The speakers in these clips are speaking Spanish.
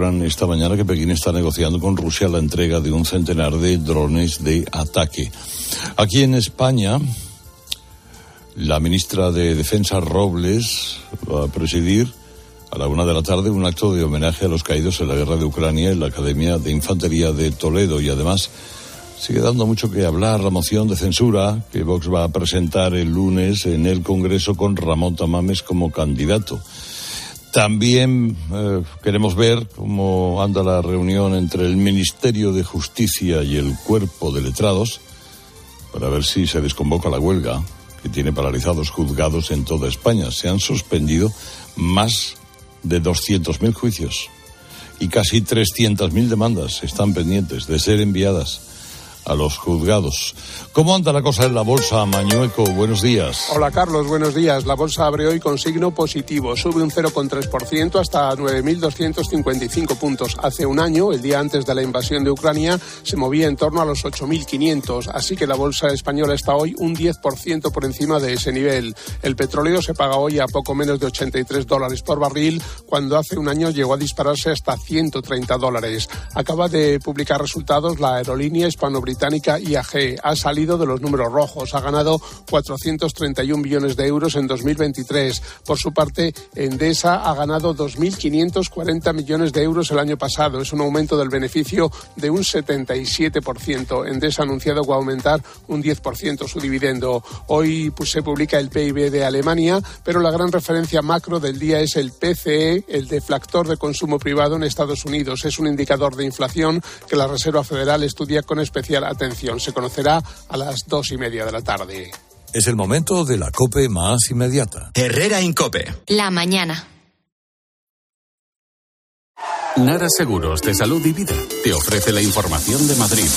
esta mañana que Pekín está negociando con Rusia la entrega de un centenar de drones de ataque. Aquí en España, la ministra de Defensa Robles va a presidir a la una de la tarde un acto de homenaje a los caídos en la guerra de Ucrania en la Academia de Infantería de Toledo y además sigue dando mucho que hablar la moción de censura que Vox va a presentar el lunes en el Congreso con Ramón Tamames como candidato. También eh, queremos ver cómo anda la reunión entre el Ministerio de Justicia y el Cuerpo de Letrados para ver si se desconvoca la huelga que tiene paralizados juzgados en toda España. Se han suspendido más de 200.000 juicios y casi 300.000 demandas están pendientes de ser enviadas a los juzgados. ¿Cómo anda la cosa en la bolsa, Mañueco? Buenos días. Hola, Carlos. Buenos días. La bolsa abre hoy con signo positivo. Sube un 0,3% hasta 9.255 puntos. Hace un año, el día antes de la invasión de Ucrania, se movía en torno a los 8.500. Así que la bolsa española está hoy un 10% por encima de ese nivel. El petróleo se paga hoy a poco menos de 83 dólares por barril, cuando hace un año llegó a dispararse hasta 130 dólares. Acaba de publicar resultados la aerolínea hispano británica IAG ha salido de los números rojos, ha ganado 431 millones de euros en 2023. Por su parte, Endesa ha ganado 2.540 millones de euros el año pasado. Es un aumento del beneficio de un 77%. Endesa ha anunciado que va a aumentar un 10% su dividendo. Hoy pues, se publica el PIB de Alemania, pero la gran referencia macro del día es el PCE, el deflactor de consumo privado en Estados Unidos. Es un indicador de inflación que la Reserva Federal estudia con especial atención. Se conocerá a las dos y media de la tarde. Es el momento de la COPE más inmediata. Herrera Incope. La mañana. Nara Seguros de Salud y Vida te ofrece la información de Madrid.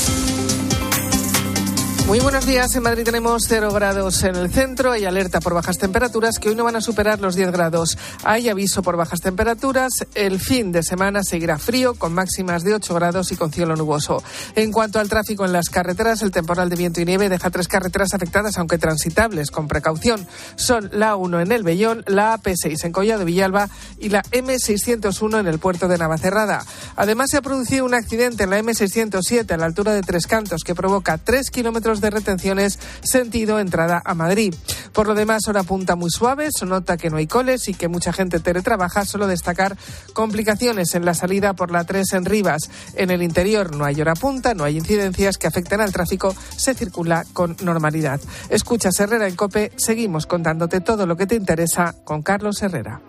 Muy buenos días. En Madrid tenemos 0 grados en el centro. Hay alerta por bajas temperaturas que hoy no van a superar los 10 grados. Hay aviso por bajas temperaturas. El fin de semana seguirá frío con máximas de 8 grados y con cielo nuboso. En cuanto al tráfico en las carreteras, el temporal de viento y nieve deja tres carreteras afectadas, aunque transitables, con precaución. Son la 1 en el Bellón, la AP6 en Collado Villalba y la M601 en el puerto de Navacerrada. Además, se ha producido un accidente en la M607 a la altura de Tres Cantos que provoca 3 kilómetros de retenciones sentido entrada a Madrid. Por lo demás, hora punta muy suave, se nota que no hay coles y que mucha gente teletrabaja, solo destacar complicaciones en la salida por la 3 en Rivas. En el interior no hay hora punta, no hay incidencias que afecten al tráfico, se circula con normalidad. Escuchas Herrera en Cope, seguimos contándote todo lo que te interesa con Carlos Herrera.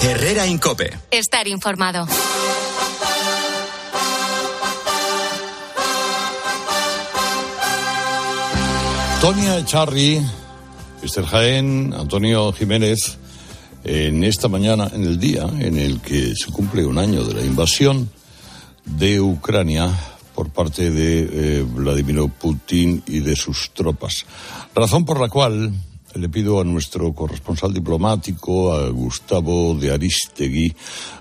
Herrera Incope. Estar informado. Tonia Echarri, Esther Jaén, Antonio Jiménez, en esta mañana, en el día en el que se cumple un año de la invasión de Ucrania por parte de eh, Vladimir Putin y de sus tropas. Razón por la cual le pido a nuestro corresponsal diplomático, a Gustavo de Aristegui,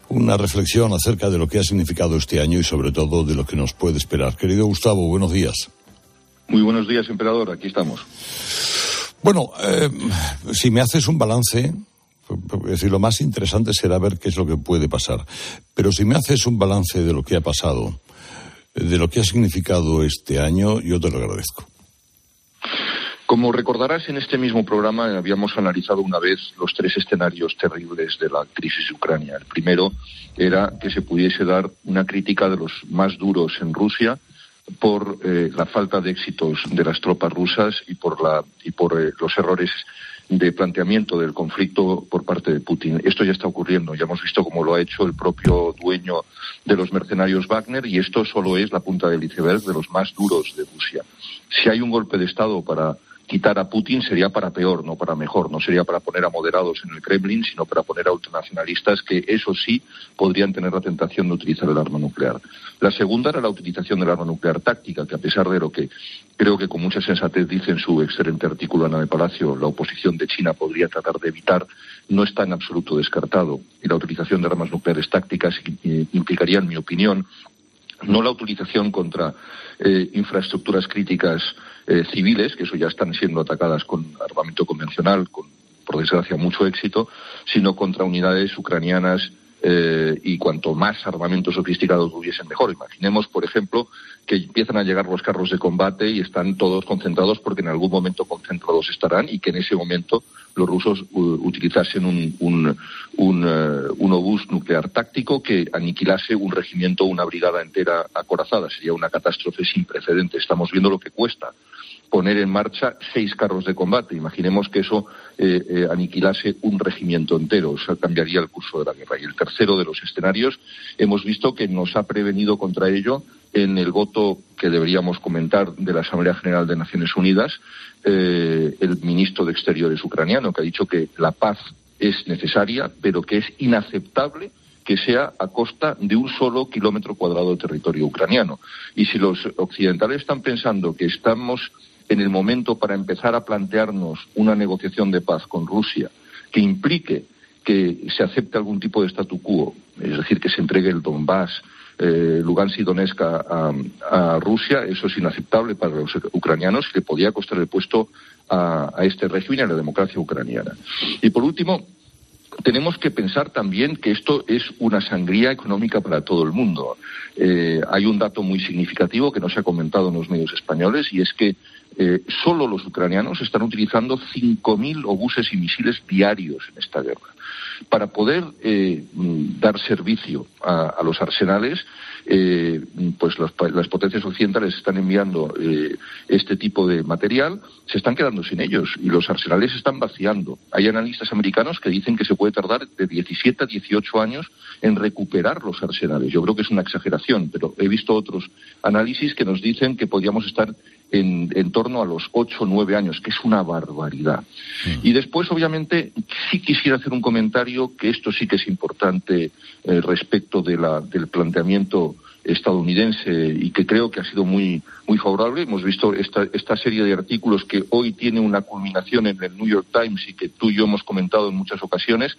una reflexión acerca de lo que ha significado este año y sobre todo de lo que nos puede esperar. Querido Gustavo, buenos días. Muy buenos días, emperador. Aquí estamos. Bueno, eh, si me haces un balance, decir, lo más interesante será ver qué es lo que puede pasar. Pero si me haces un balance de lo que ha pasado, de lo que ha significado este año, yo te lo agradezco. Como recordarás, en este mismo programa habíamos analizado una vez los tres escenarios terribles de la crisis de Ucrania. El primero era que se pudiese dar una crítica de los más duros en Rusia, por eh, la falta de éxitos de las tropas rusas y por, la, y por eh, los errores de planteamiento del conflicto por parte de Putin. Esto ya está ocurriendo, ya hemos visto cómo lo ha hecho el propio dueño de los mercenarios Wagner y esto solo es la punta del iceberg de los más duros de Rusia. Si hay un golpe de Estado para quitar a Putin sería para peor, no para mejor. No sería para poner a moderados en el Kremlin, sino para poner a ultranacionalistas que, eso sí, podrían tener la tentación de utilizar el arma nuclear. La segunda era la utilización del arma nuclear táctica, que a pesar de lo que creo que con mucha sensatez dice en su excelente artículo Ana de Palacio, la oposición de China podría tratar de evitar, no está en absoluto descartado. Y la utilización de armas nucleares tácticas implicaría, en mi opinión, no la utilización contra eh, infraestructuras críticas eh, civiles, que eso ya están siendo atacadas con armamento convencional, con por desgracia, mucho éxito, sino contra unidades ucranianas eh, y cuanto más armamentos sofisticados hubiesen mejor. Imaginemos, por ejemplo, que empiezan a llegar los carros de combate y están todos concentrados porque en algún momento concentrados estarán y que en ese momento los rusos utilizasen un, un, un, eh, un, obús nuclear táctico que aniquilase un regimiento una brigada entera acorazada. Sería una catástrofe sin precedentes. Estamos viendo lo que cuesta poner en marcha seis carros de combate. Imaginemos que eso eh, eh, aniquilase un regimiento entero, o sea, cambiaría el curso de la guerra. Y el tercero de los escenarios, hemos visto que nos ha prevenido contra ello en el voto que deberíamos comentar de la Asamblea General de Naciones Unidas, eh, el ministro de Exteriores ucraniano, que ha dicho que la paz es necesaria, pero que es inaceptable que sea a costa de un solo kilómetro cuadrado de territorio ucraniano. Y si los occidentales están pensando que estamos en el momento para empezar a plantearnos una negociación de paz con Rusia que implique que se acepte algún tipo de statu quo, es decir, que se entregue el Donbass, eh, Lugansk y Donetsk a, Rusia, eso es inaceptable para los ucranianos y le podía costar el puesto a, a este régimen y a la democracia ucraniana. Y por último, tenemos que pensar también que esto es una sangría económica para todo el mundo. Eh, hay un dato muy significativo que no se ha comentado en los medios españoles y es que eh, solo los ucranianos están utilizando 5.000 obuses y misiles diarios en esta guerra. Para poder eh, dar servicio a los arsenales, eh, pues las potencias occidentales están enviando eh, este tipo de material, se están quedando sin ellos y los arsenales se están vaciando. Hay analistas americanos que dicen que se puede tardar de 17 a 18 años en recuperar los arsenales. Yo creo que es una exageración, pero he visto otros análisis que nos dicen que podríamos estar en, en, torno a los ocho o nueve años, que es una barbaridad. Y después, obviamente, sí quisiera hacer un comentario que esto sí que es importante eh, respecto de la, del planteamiento estadounidense y que creo que ha sido muy, muy favorable. Hemos visto esta, esta serie de artículos que hoy tiene una culminación en el New York Times y que tú y yo hemos comentado en muchas ocasiones,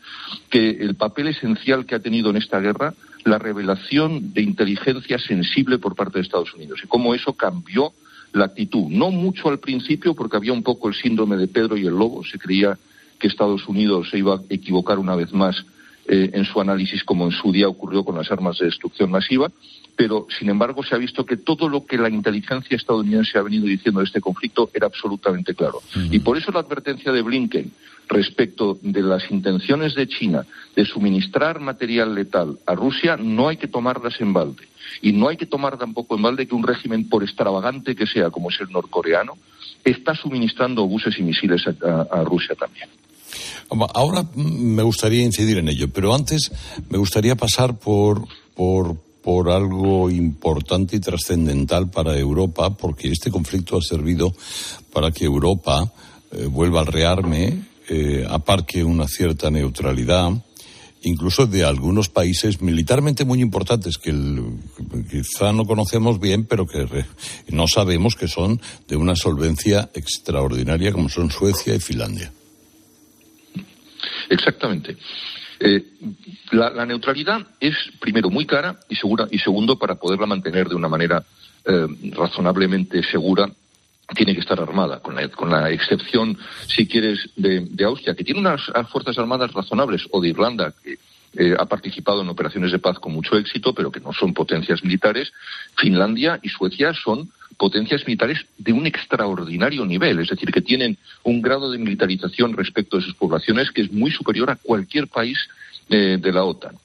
que el papel esencial que ha tenido en esta guerra la revelación de inteligencia sensible por parte de Estados Unidos y cómo eso cambió la actitud. No mucho al principio, porque había un poco el síndrome de Pedro y el Lobo. Se creía que Estados Unidos se iba a equivocar una vez más eh, en su análisis, como en su día ocurrió con las armas de destrucción masiva pero sin embargo se ha visto que todo lo que la inteligencia estadounidense ha venido diciendo de este conflicto era absolutamente claro. Y por eso la advertencia de Blinken respecto de las intenciones de China de suministrar material letal a Rusia no hay que tomarlas en balde. Y no hay que tomar tampoco en balde que un régimen, por extravagante que sea, como es el norcoreano, está suministrando obuses y misiles a, Rusia también. Ahora me gustaría incidir en ello, pero antes me gustaría pasar por, por, por algo importante y trascendental para Europa, porque este conflicto ha servido para que Europa eh, vuelva al rearme, eh, aparque una cierta neutralidad, incluso de algunos países militarmente muy importantes que quizá no conocemos bien, pero que no sabemos que son de una solvencia extraordinaria, como son Suecia y Finlandia. Exactamente. Eh, la, neutralidad es, primero, muy cara y, segura, y segundo, para poderla mantener de una manera eh, razonablemente segura, tiene que estar armada, con la, con la excepción, si quieres, de, Austria, que tiene unas fuerzas armadas razonables, o de Irlanda, que eh, ha participado en operaciones de paz con mucho éxito, pero que no son potencias militares. Finlandia y Suecia son potencias militares de un extraordinario nivel, es decir, que tienen un grado de militarización respecto de sus poblaciones que es muy superior a cualquier país eh, de la OTAN.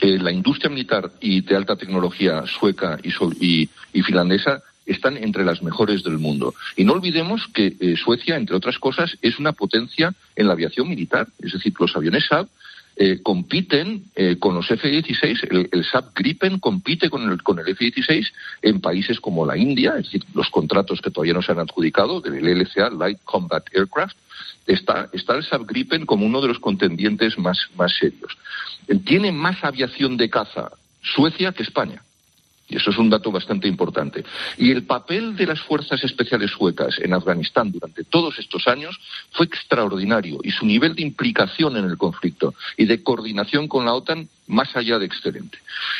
Eh, la industria militar y de alta tecnología sueca y, finlandesa están entre las mejores del mundo. Y no olvidemos que eh, Suecia, entre otras cosas, es una potencia en la aviación militar. Es decir, los aviones Saab eh, compiten eh, con los F-16, el, el, SAP Gripen compite con el, con el F-16 en países como la India, es decir, los contratos que todavía no se han adjudicado del LCA, Light Combat Aircraft, está, está el SAP Gripen como uno de los contendientes más, más serios. Tiene más aviación de caza Suecia que España. Y eso es un dato bastante importante. Y el papel de las fuerzas especiales suecas en Afganistán durante todos estos años fue extraordinario y su nivel de implicación en el conflicto y de coordinación con la OTAN más allá de excelente.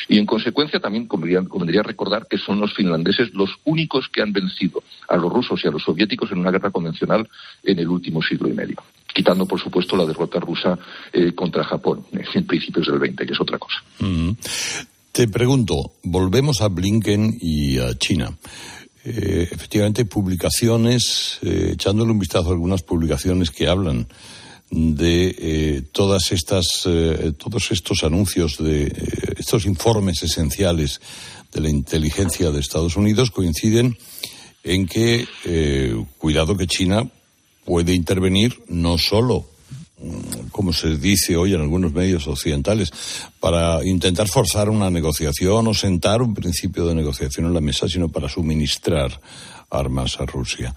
Y en consecuencia también convendría, recordar que son los finlandeses los únicos que han vencido a los rusos y a los soviéticos en una guerra convencional en el último siglo y medio. quitando, por supuesto, la derrota rusa eh, contra Japón en principios del 20, que es otra cosa. Te pregunto, volvemos a Blinken y a China. Eh, efectivamente, publicaciones, eh, echándole un vistazo a algunas publicaciones que hablan de eh, todas estas, eh, todos estos anuncios, de estos informes esenciales de la inteligencia de Estados Unidos coinciden en que, cuidado que China puede intervenir no solo como se dice hoy en algunos medios occidentales, para intentar forzar una negociación o sentar un principio de negociación en la mesa, sino para suministrar armas a Rusia.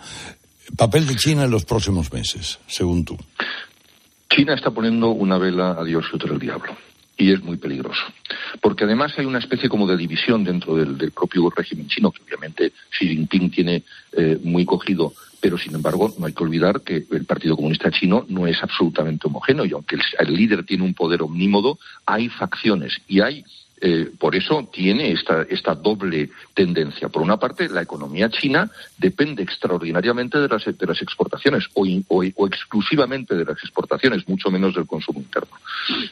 Papel de China en los próximos meses, según tú. China está poniendo una vela a Dios y otra al diablo. Y es muy peligroso. Porque además hay una especie como de división dentro del, propio régimen chino, que obviamente Xi Jinping tiene eh, muy cogido pero sin embargo no hay que olvidar que el Partido Comunista Chino no es absolutamente homogéneo y aunque el, líder tiene un poder omnímodo, hay facciones y hay eh, por eso tiene esta, esta doble tendencia. Por una parte, la economía china depende extraordinariamente de las, de las exportaciones o, o, exclusivamente de las exportaciones, mucho menos del consumo interno.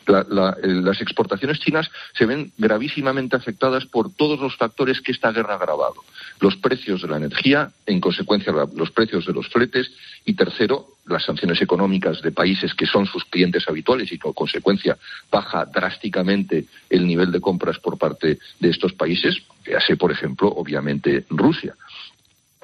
Eh, las exportaciones chinas se ven gravísimamente afectadas por todos los factores que esta guerra ha agravado. Los precios de la energía, en consecuencia los precios de los fletes y tercero, las sanciones económicas de países que son sus clientes habituales y como consecuencia baja drásticamente el nivel de compras por parte de estos países, sé por ejemplo, obviamente Rusia.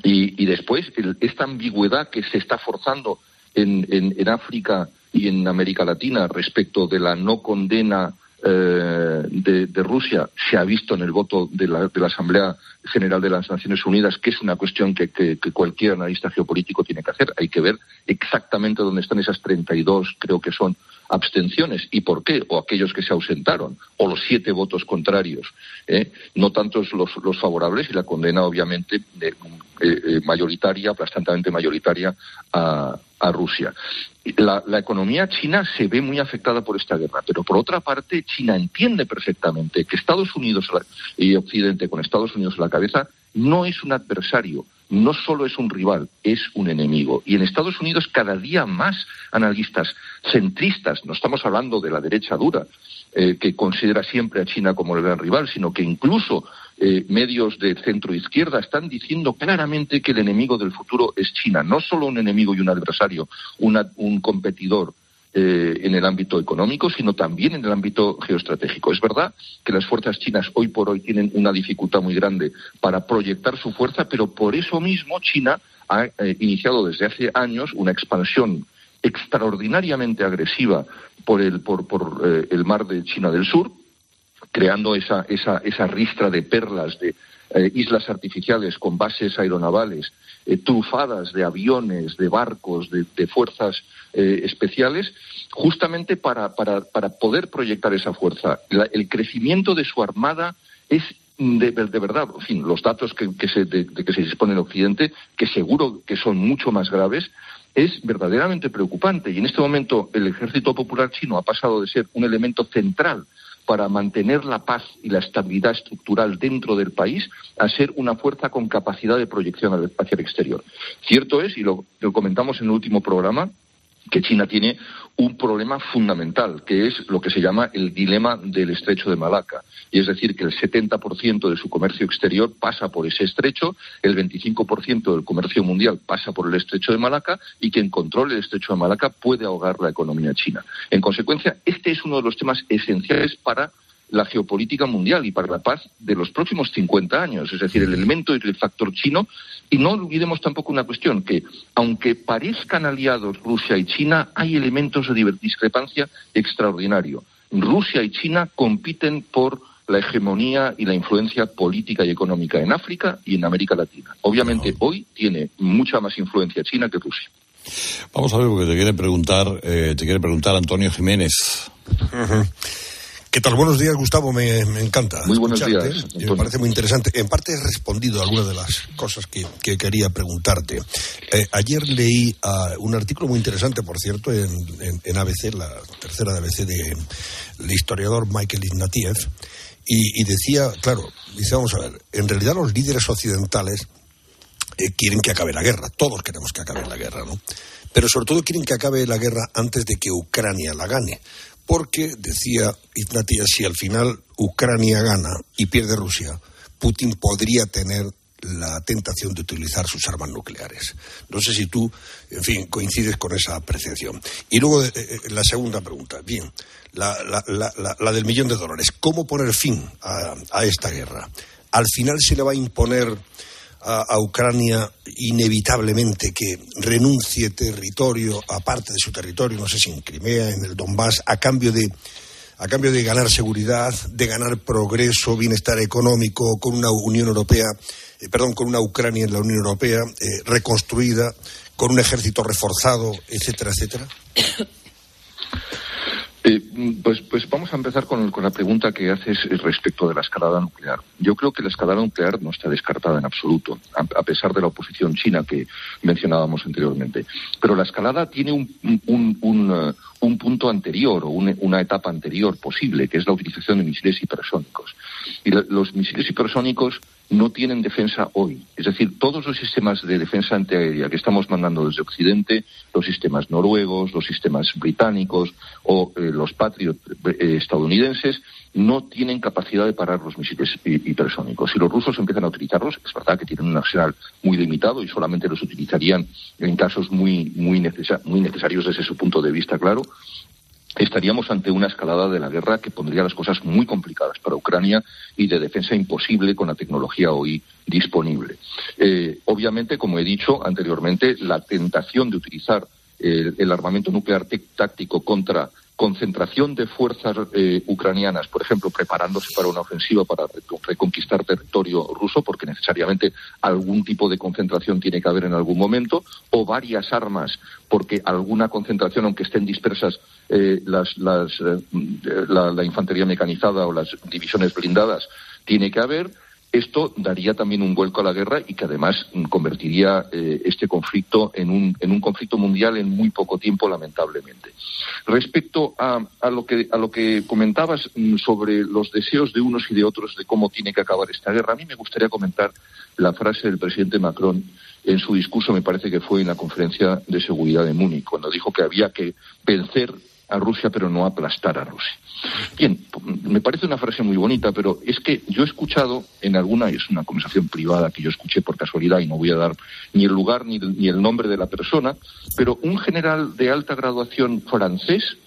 Y, después, esta ambigüedad que se está forzando en, en, África y en América Latina respecto de la no condena eh, de, Rusia se ha visto en el voto de la, de la, Asamblea General de las Naciones Unidas, que es una cuestión que, que, cualquier analista geopolítico tiene que hacer. Hay que ver exactamente dónde están esas 32, creo que son, abstenciones y por qué, o aquellos que se ausentaron, o los siete votos contrarios. ¿eh? No tantos los, los, favorables y la condena, obviamente, de, eh, mayoritaria, aplastantemente mayoritaria a, a Rusia. La, economía china se ve muy afectada por esta guerra, pero por otra parte, China entiende perfectamente que Estados Unidos y Occidente, con Estados Unidos en la cabeza, no es un adversario, no solo es un rival, es un enemigo. Y en Estados Unidos cada día más analistas centristas, no estamos hablando de la derecha dura, eh, que considera siempre a China como el gran rival, sino que incluso eh, medios de centro izquierda están diciendo claramente que el enemigo del futuro es China, no solo un enemigo y un adversario, un competidor eh, en el ámbito económico, sino también en el ámbito geoestratégico. Es verdad que las fuerzas chinas hoy por hoy tienen una dificultad muy grande para proyectar su fuerza, pero por eso mismo China ha eh, iniciado desde hace años una expansión extraordinariamente agresiva por el, por, el mar de China del Sur, creando esa, esa, esa ristra de perlas, de eh, islas artificiales con bases aeronavales, eh, trufadas de aviones, de barcos, de, fuerzas eh, especiales, justamente para, para, para, poder proyectar esa fuerza. el crecimiento de su armada es de, verdad, en fin, los datos que, se, de, que se dispone en Occidente, que seguro que son mucho más graves, es verdaderamente preocupante. Y en este momento el ejército popular chino ha pasado de ser un elemento central para mantener la paz y la estabilidad estructural dentro del país a ser una fuerza con capacidad de proyección hacia el exterior. Cierto es, y lo, lo comentamos en el último programa, que China tiene un problema fundamental, que es lo que se llama el dilema del estrecho de Malaca. Y es decir, que el 70% de su comercio exterior pasa por ese estrecho, el 25% del comercio mundial pasa por el estrecho de Malaca y quien controle el estrecho de Malaca puede ahogar la economía china. En consecuencia, este es uno de los temas esenciales para la geopolítica mundial y para la paz de los próximos 50 años, es decir, el elemento y el factor chino. Y no olvidemos tampoco una cuestión, que aunque parezcan aliados Rusia y China, hay elementos de discrepancia extraordinario. Rusia y China compiten por la hegemonía y la influencia política y económica en África y en América Latina. Obviamente hoy tiene mucha más influencia China que Rusia. Vamos a ver porque te quiere preguntar, eh, te quiere preguntar Antonio Jiménez. ¿Qué tal? Buenos días, Gustavo. Me, encanta. Muy buenos días. Me parece muy interesante. En parte he respondido a algunas de las cosas que, quería preguntarte. Eh, ayer leí uh, un artículo muy interesante, por cierto, en, ABC, la tercera de ABC, del de, historiador Michael Ignatieff, y, y decía, claro, dice, vamos a ver, en realidad los líderes occidentales eh, quieren que acabe la guerra. Todos queremos que acabe la guerra, ¿no? Pero sobre todo quieren que acabe la guerra antes de que Ucrania la gane. Porque, decía Ignatius, si al final Ucrania gana y pierde Rusia, Putin podría tener la tentación de utilizar sus armas nucleares. No sé si tú, en fin, coincides con esa apreciación. Y luego eh, eh, la segunda pregunta. Bien, la, del millón de dólares. ¿Cómo poner fin a esta guerra? Al final se le va a imponer a, Ucrania inevitablemente que renuncie territorio, aparte de su territorio, no sé si en Crimea, en el Donbass, a cambio de a cambio de ganar seguridad, de ganar progreso, bienestar económico, con una Unión Europea, eh, perdón, con una Ucrania en la Unión Europea eh, reconstruida, con un ejército reforzado, etcétera, etcétera? Eh, pues, pues vamos a empezar con, la pregunta que haces respecto de la escalada nuclear. Yo creo que la escalada nuclear no está descartada en absoluto, a, pesar de la oposición china que mencionábamos anteriormente. Pero la escalada tiene un, un, uh, punto anterior o una etapa anterior posible, que es la utilización de misiles hipersónicos. Y los misiles hipersónicos no tienen defensa hoy. Es decir, todos los sistemas de defensa antiaérea que estamos mandando desde Occidente, los sistemas noruegos, los sistemas británicos o eh, los Patriot eh, estadounidenses, no tienen capacidad de parar los misiles hipersónicos. Si los rusos empiezan a utilizarlos, es verdad que tienen un arsenal muy limitado y solamente los utilizarían en casos muy, muy, muy necesarios desde su punto de vista, claro, estaríamos ante una escalada de la guerra que pondría las cosas muy complicadas para Ucrania y de defensa imposible con la tecnología hoy disponible. Eh, obviamente, como he dicho anteriormente, la tentación de utilizar el armamento nuclear táctico contra concentración de fuerzas eh, ucranianas, por ejemplo, preparándose para una ofensiva para reconquistar territorio ruso, porque necesariamente algún tipo de concentración tiene que haber en algún momento, o varias armas, porque alguna concentración, aunque estén dispersas eh, las, eh, la infantería mecanizada o las divisiones blindadas, tiene que haber esto daría también un vuelco a la guerra y que además convertiría eh, este conflicto en un, en un, conflicto mundial en muy poco tiempo, lamentablemente. Respecto a, lo, que, a lo que comentabas mm, sobre los deseos de unos y de otros de cómo tiene que acabar esta guerra, a mí me gustaría comentar la frase del presidente Macron en su discurso, me parece que fue en la conferencia de seguridad de Múnich, cuando dijo que había que vencer a Rusia, pero no aplastar a Rusia. Bien, me parece una frase muy bonita, pero es que yo he escuchado en alguna, es una conversación privada que yo escuché por casualidad y no voy a dar ni el lugar ni ni el nombre de la persona, pero un general de alta graduación francés,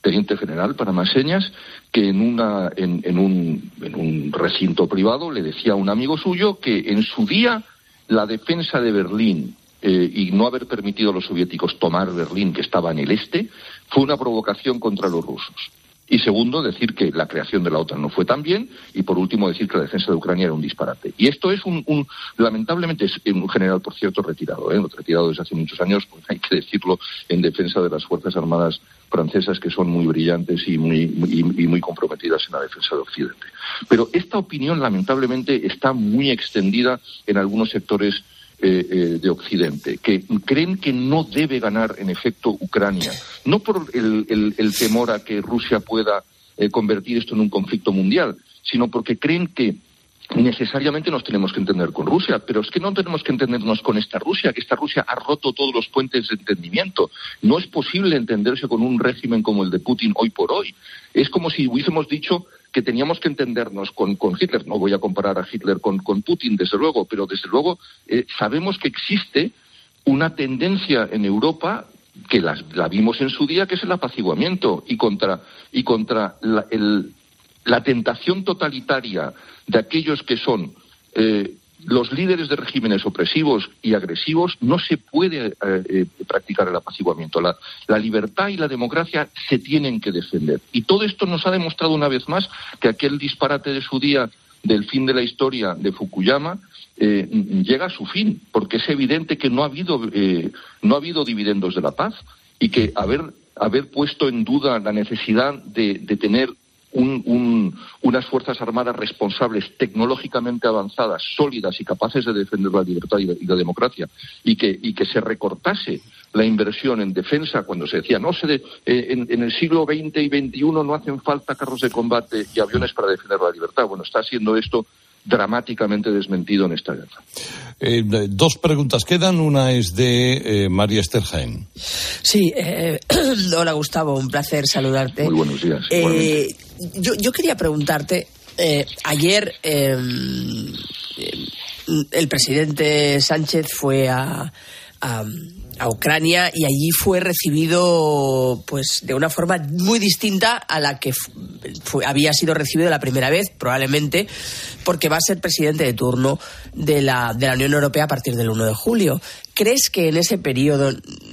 teniente general para más señas, que en, una, en, en, un, en un recinto privado le decía a un amigo suyo que en su día la defensa de Berlín eh, y no haber permitido a los soviéticos tomar Berlín, que estaba en el este, fue una provocación contra los rusos. Y segundo, decir que la creación de la OTAN no fue tan bien. Y por último, decir que la defensa de Ucrania era un disparate. Y esto es un, lamentablemente, es un general, por cierto, retirado, ¿eh? retirado desde hace muchos años, pues hay que decirlo, en defensa de las Fuerzas Armadas francesas que son muy brillantes y muy, y muy comprometidas en la defensa de Occidente. Pero esta opinión, lamentablemente, está muy extendida en algunos sectores eh, eh, de Occidente, que creen que no debe ganar, en efecto, Ucrania, no por el, temor a que Rusia pueda eh, convertir esto en un conflicto mundial, sino porque creen que necesariamente nos tenemos que entender con Rusia, pero es que no tenemos que entendernos con esta Rusia, que esta Rusia ha roto todos los puentes de entendimiento. No es posible entenderse con un régimen como el de Putin hoy por hoy. Es como si hubiésemos dicho que teníamos que entendernos con, Hitler. No voy a comparar a Hitler con, Putin, desde luego, pero desde luego eh, sabemos que existe una tendencia en Europa que la, vimos en su día, que es el apaciguamiento y contra, y contra la, tentación totalitaria de aquellos que son eh, los líderes de regímenes opresivos y agresivos no se puede eh, eh, practicar el apaciguamiento. La, libertad y la democracia se tienen que defender. Y todo esto nos ha demostrado una vez más que aquel disparate de su día del fin de la historia de Fukuyama eh, llega a su fin, porque es evidente que no ha habido, no ha habido dividendos de la paz y que haber, haber puesto en duda la necesidad de tener unas Fuerzas Armadas responsables, tecnológicamente avanzadas, sólidas y capaces de defender la libertad y la, democracia, y que, y que, se recortase la inversión en defensa cuando se decía, no se eh, en, el siglo XX y XXI no hacen falta carros de combate y aviones para defender la libertad. Bueno, está haciendo esto dramáticamente desmentido en esta guerra. Eh, dos preguntas quedan. Una es de eh, María Esther Jaén. Sí, eh, hola Gustavo, un placer saludarte. Muy buenos días. Eh, yo, yo, quería preguntarte, eh, ayer em, el presidente Sánchez fue a, a a Ucrania y allí fue recibido pues de una forma muy distinta a la que había sido recibido la primera vez, probablemente porque va a ser presidente de turno de la, de la Unión Europea a partir del 1 de julio. ¿Crees que en ese periodo,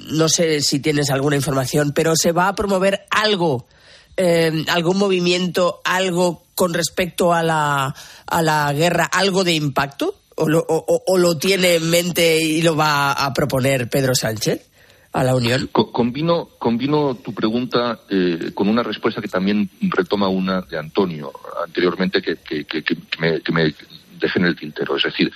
no sé si tienes alguna información, pero se va a promover algo, eh, algún movimiento, algo con respecto a la, a la guerra, algo de impacto? O lo, o, lo tiene en mente y lo va a proponer Pedro Sánchez? a la Unión? Combino, combino tu pregunta eh, con una respuesta que también retoma una de Antonio anteriormente que, me, deje en el tintero. Es decir,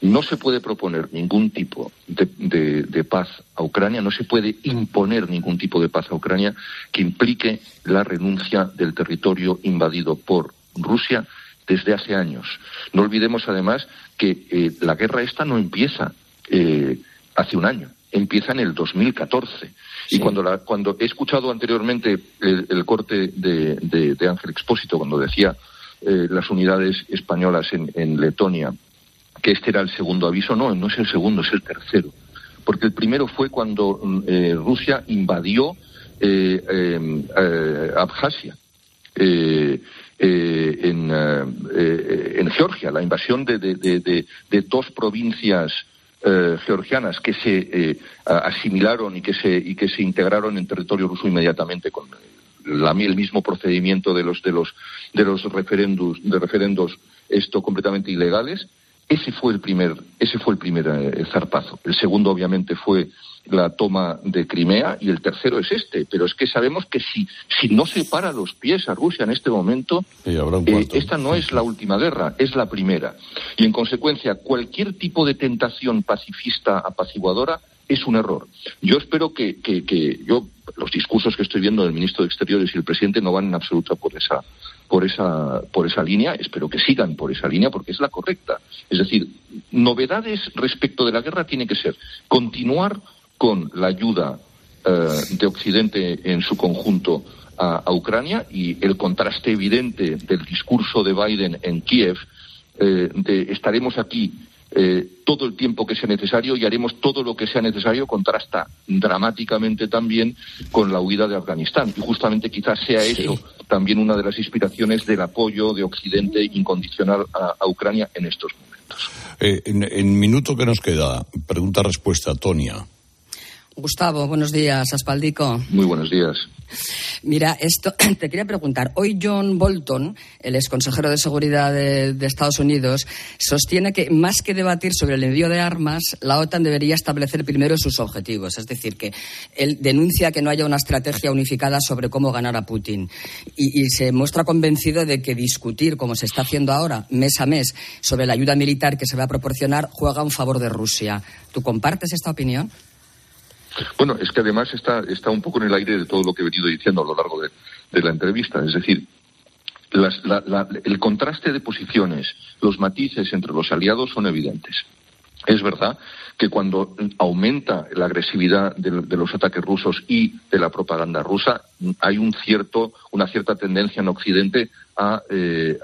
no se puede proponer ningún tipo de, paz a Ucrania, no se puede imponer ningún tipo de paz a Ucrania que implique la renuncia del territorio invadido por Rusia desde hace años. No olvidemos además que eh, la guerra esta no empieza eh, hace un año, empieza en el 2014. Sí. Y cuando, la, cuando he escuchado anteriormente el, el corte de, de, de, Ángel Expósito, cuando decía eh, las unidades españolas en, en, Letonia, que este era el segundo aviso, no, no es el segundo, es el tercero. Porque el primero fue cuando eh, Rusia invadió eh, Abjasia. Eh, eh, en, eh, en, Georgia, la invasión de, de, de, dos provincias eh, georgianas que se eh, asimilaron y que se, y que se integraron en territorio ruso inmediatamente con la, el mismo procedimiento de los, de los, de los referendos, de referendos esto completamente ilegales. Ese fue el primer, ese fue el primer eh, zarpazo. El segundo, obviamente, fue la toma de Crimea y el tercero es este. Pero es que sabemos que si, si no se para los pies a Rusia en este momento, eh, esta no es la última guerra, es la primera. Y en consecuencia, cualquier tipo de tentación pacifista apaciguadora es un error. Yo espero que, que, que yo, los discursos que estoy viendo del ministro de Exteriores y el presidente no van en absoluto por esa, por esa, por esa línea. Espero que sigan por esa línea porque es la correcta. Es decir, novedades respecto de la guerra tiene que ser continuar con la ayuda eh, de Occidente en su conjunto a, a, Ucrania y el contraste evidente del discurso de Biden en Kiev eh, de estaremos aquí eh, todo el tiempo que sea necesario y haremos todo lo que sea necesario contrasta dramáticamente también con la huida de Afganistán. Y justamente quizás sea sí. eso también una de las inspiraciones del apoyo de Occidente incondicional a, a Ucrania en estos momentos. Eh, en, en minuto que nos queda, pregunta-respuesta, Tonia. Gustavo, buenos días, Aspaldico. Muy buenos días. Mira, esto te quería preguntar. Hoy John Bolton, el ex consejero de Seguridad de, de, Estados Unidos, sostiene que más que debatir sobre el envío de armas, la OTAN debería establecer primero sus objetivos. Es decir, que él denuncia que no haya una estrategia unificada sobre cómo ganar a Putin. Y, y se muestra convencido de que discutir, como se está haciendo ahora, mes a mes, sobre la ayuda militar que se va a proporcionar, juega en favor de Rusia. ¿Tú compartes esta opinión? Bueno, es que además está, está un poco en el aire de todo lo que he venido diciendo a lo largo de, la entrevista. Es decir, las, la, la, el contraste de posiciones, los matices entre los aliados son evidentes. Es verdad que cuando aumenta la agresividad de, los ataques rusos y de la propaganda rusa, hay un cierto, una cierta tendencia en Occidente a, eh,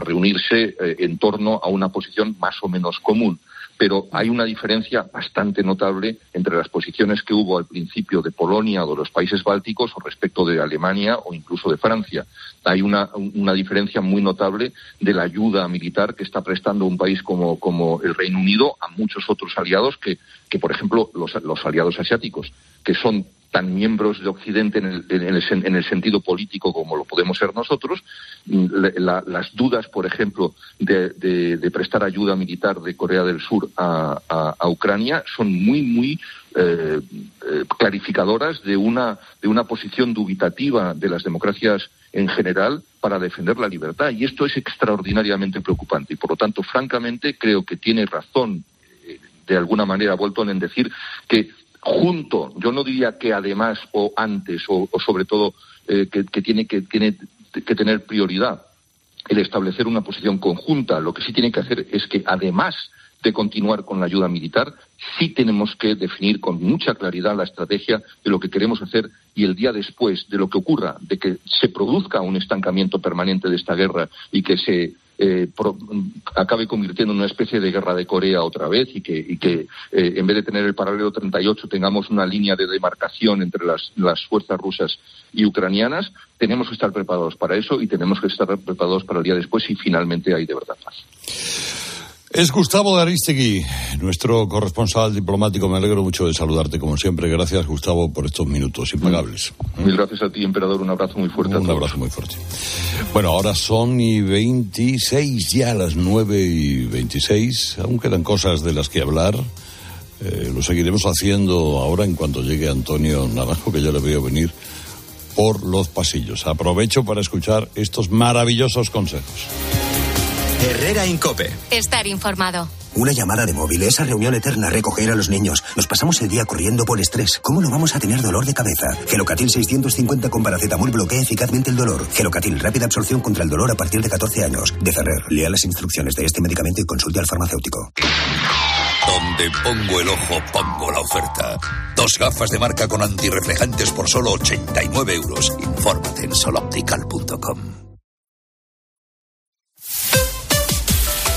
reunirse eh, en torno a una posición más o menos común pero hay una diferencia bastante notable entre las posiciones que hubo al principio de Polonia o de los países bálticos respecto de Alemania o incluso de Francia. Hay una, una diferencia muy notable de la ayuda militar que está prestando un país como, como el Reino Unido a muchos otros aliados que, que por ejemplo, los, los aliados asiáticos, que son tan miembros de Occidente en el, en el, en el sentido político como lo podemos ser nosotros, la, las dudas, por ejemplo, de, prestar ayuda militar de Corea del Sur a Ucrania son muy, muy eh, eh, clarificadoras de una, de una posición dubitativa de las democracias en general para defender la libertad. Y esto es extraordinariamente preocupante. Y, por lo tanto, francamente, creo que tiene razón eh, de alguna manera Bolton en decir que junto, yo no diría que además o antes o, sobre todo eh, que, tiene que tiene que tener prioridad el establecer una posición conjunta. Lo que sí tiene que hacer es que, además de continuar con la ayuda militar, sí tenemos que definir con mucha claridad la estrategia de lo que queremos hacer y el día después de lo que ocurra, de que se produzca un estancamiento permanente de esta guerra y que se eh, acabe convirtiendo en una especie de guerra de Corea otra vez y que, eh, en vez de tener el paralelo 38 tengamos una línea de demarcación entre las, las fuerzas rusas y ucranianas, tenemos que estar preparados para eso y tenemos que estar preparados para el día después si finalmente hay de verdad paz. Es Gustavo de Aristegui, nuestro corresponsal diplomático. Me alegro mucho de saludarte, como siempre. Gracias, Gustavo, por estos minutos impagables. Mil gracias a ti, emperador. Un abrazo muy fuerte. Un abrazo muy fuerte. Bueno, ahora son y 26, ya las 9 y 26. Aún quedan cosas de las que hablar. Eh, lo seguiremos haciendo ahora en cuanto llegue Antonio Naranjo, que ya le veo venir por los pasillos. Aprovecho para escuchar estos maravillosos consejos. Herrera Incope. Estar informado. Una llamada de móvil, esa reunión eterna, recoger a los niños. Nos pasamos el día corriendo por estrés. ¿Cómo no vamos a tener dolor de cabeza? Gelocatil 650 con paracetamol bloquea eficazmente el dolor. Gelocatil, rápida absorción contra el dolor a partir de 14 años. De Ferrer, lea las instrucciones de este medicamento y consulte al farmacéutico. Donde pongo el ojo, pongo la oferta. Dos gafas de marca con antirreflejantes por solo 89 euros. Infórmate en soloptical.com.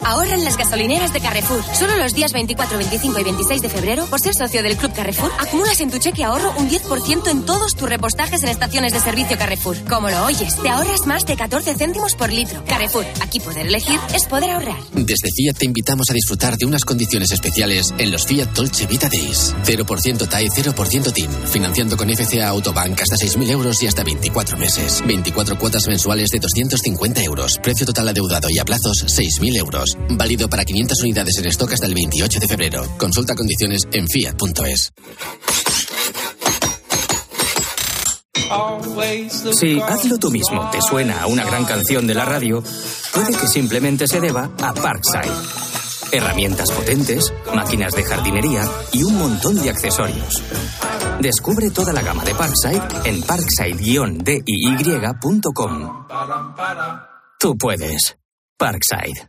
Ahorra en las gasolineras de Carrefour. Solo los días 24, 25 y 26 de febrero, por ser socio del Club Carrefour, acumulas en tu cheque ahorro un 10% en todos tus repostajes en estaciones de servicio Carrefour. Como lo oyes, te ahorras más de 14 céntimos por litro. Carrefour, aquí poder elegir es poder ahorrar. Desde Fiat te invitamos a disfrutar de unas condiciones especiales en los Fiat Dolce Vita Days. 0% TAE, 0% TIN. Financiando con FCA Autobank hasta 6.000 euros y hasta 24 meses. 24 cuotas mensuales de 250 euros. Precio total adeudado y a plazos 6.000 euros. Válido para 500 unidades en stock hasta el 28 de febrero. Consulta condiciones en fiat.es. Si hazlo tú mismo te suena a una gran canción de la radio, puede que simplemente se deba a Parkside. Herramientas potentes, máquinas de jardinería y un montón de accesorios. Descubre toda la gama de Parkside en parkside-diy.com. Tú puedes. Parkside.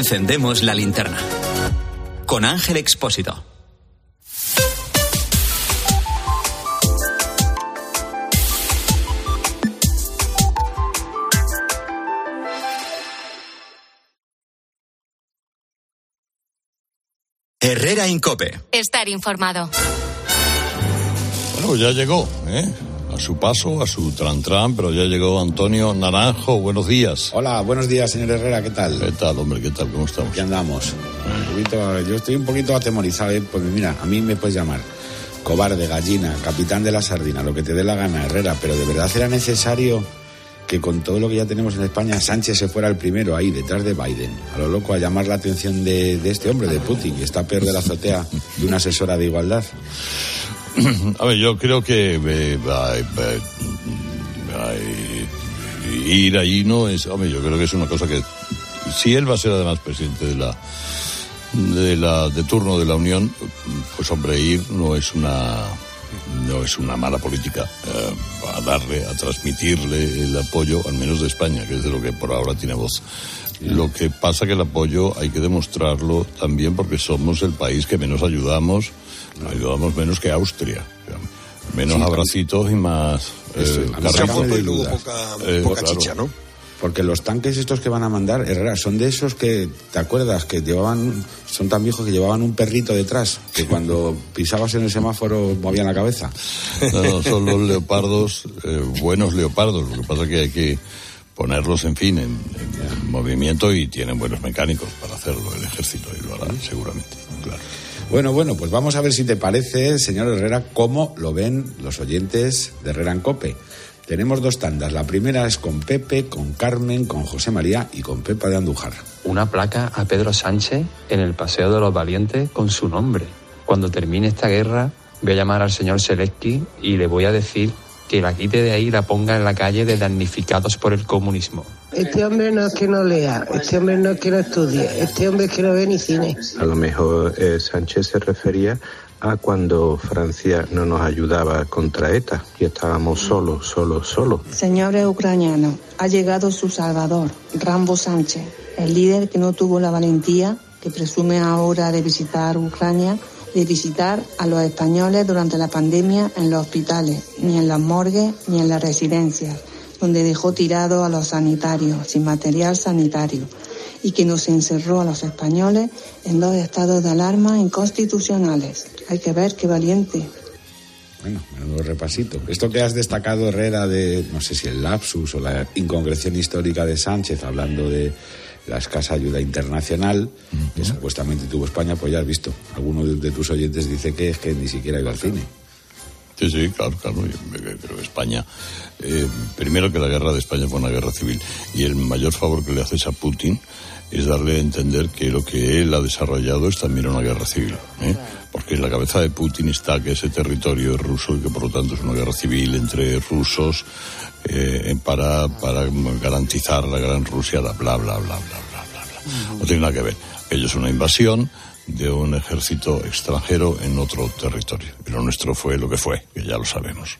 encendemos la linterna. Con Ángel Expósito. Herrera Incope. Estar informado. Bueno, ya llegó, ¿eh? A su paso, a su tran tran, pero ya llegó Antonio Naranjo. Buenos días. Hola, buenos días, señor Herrera, ¿qué tal? ¿Qué tal, hombre? ¿Qué tal? ¿Cómo estamos? Aquí andamos. Un poquito, yo estoy un poquito atemorizado, ¿eh? porque mira, a mí me puedes llamar cobarde, gallina, capitán de la sardina, lo que te dé la gana, Herrera, pero de verdad era necesario que con todo lo que ya tenemos en España, Sánchez se fuera el primero ahí, detrás de Biden, a lo loco, a llamar la atención de, de este hombre, de Putin, que está peor de la azotea de una asesora de igualdad. A ver, yo creo que eh, va- ir ahí no es. Hombre, yo creo que es una cosa que. Si él va a ser además presidente de la. De, la, de turno de la Unión, pues hombre, ir no es una no es una mala política eh, a darle, a transmitirle el apoyo, al menos de España, que es de lo que por ahora tiene voz. Lo que pasa que el apoyo hay que demostrarlo también porque somos el país que menos ayudamos, ayudamos menos que Austria. Menos Sí, abracitos y más Eso, eh, y luego Eh, poca claro. chicha, ¿no? Porque los tanques estos que van a mandar, Herrera, son de esos que, ¿te acuerdas? Que llevaban, son tan viejos que llevaban un perrito detrás, que cuando pisabas en el semáforo movían la cabeza. No, no, son los leopardos, eh, buenos leopardos. Lo que pasa es que hay que ponerlos, en fin, en, en- en movimiento y tienen buenos mecánicos para hacerlo el ejército y lo hará seguramente. Claro. Bueno, bueno, pues vamos a ver si te parece, señor Herrera, cómo lo ven los oyentes de Herrera en Cope. Tenemos dos tandas. La primera es con Pepe, con Carmen, con José María y con Pepa de Andújar. una placa a Pedro Sánchez en el Paseo de los Valientes con su nombre. Cuando termine esta guerra, voy a llamar al señor Zelensky y le voy a decir que la quite de ahí y la ponga en la calle de damnificados por el comunismo. Este hombre no es que no lea, este hombre no es que no estudie, este hombre es que no ve ni cine. A lo mejor eh, Sánchez se refería a cuando Francia no nos ayudaba contra ETA y estábamos solos, solos, solos. Señores ucranianos, ha llegado su salvador, Rambo Sánchez, el líder que no tuvo la valentía, que presume ahora de visitar Ucrania, de visitar a los españoles durante la pandemia en los hospitales, ni en las morgues, ni en las residencias, donde dejó tirados a los sanitarios, sin material sanitario, y que nos encerró a los españoles en dos estados de alarma inconstitucionales. Hay que ver qué valiente. Bueno, menudo repasito. Esto que has destacado, Herrera, de no sé si el lapsus o la inconcreción histórica de Sánchez, hablando de la escasa ayuda internacional que supuestamente tuvo España, pues ya has visto. Alguno de, de tus oyentes dice que es que ni siquiera iba al cine. Sí, sí, claro, claro. Yo creo que España, eh, primero que la guerra de España fue una guerra civil y el mayor favor que le haces a Putin es darle a entender que lo que él ha desarrollado es también una guerra civil. ¿eh? Porque en la cabeza de Putin está que ese territorio es ruso y que por lo tanto es una guerra civil entre rusos eh, para, para garantizar la gran Rusia, la bla, bla, bla, bla, bla, bla, bla. No tiene nada que ver. Ello es una invasión de un ejército extranjero en otro territorio. Y lo nuestro fue lo que fue, que ya lo sabemos.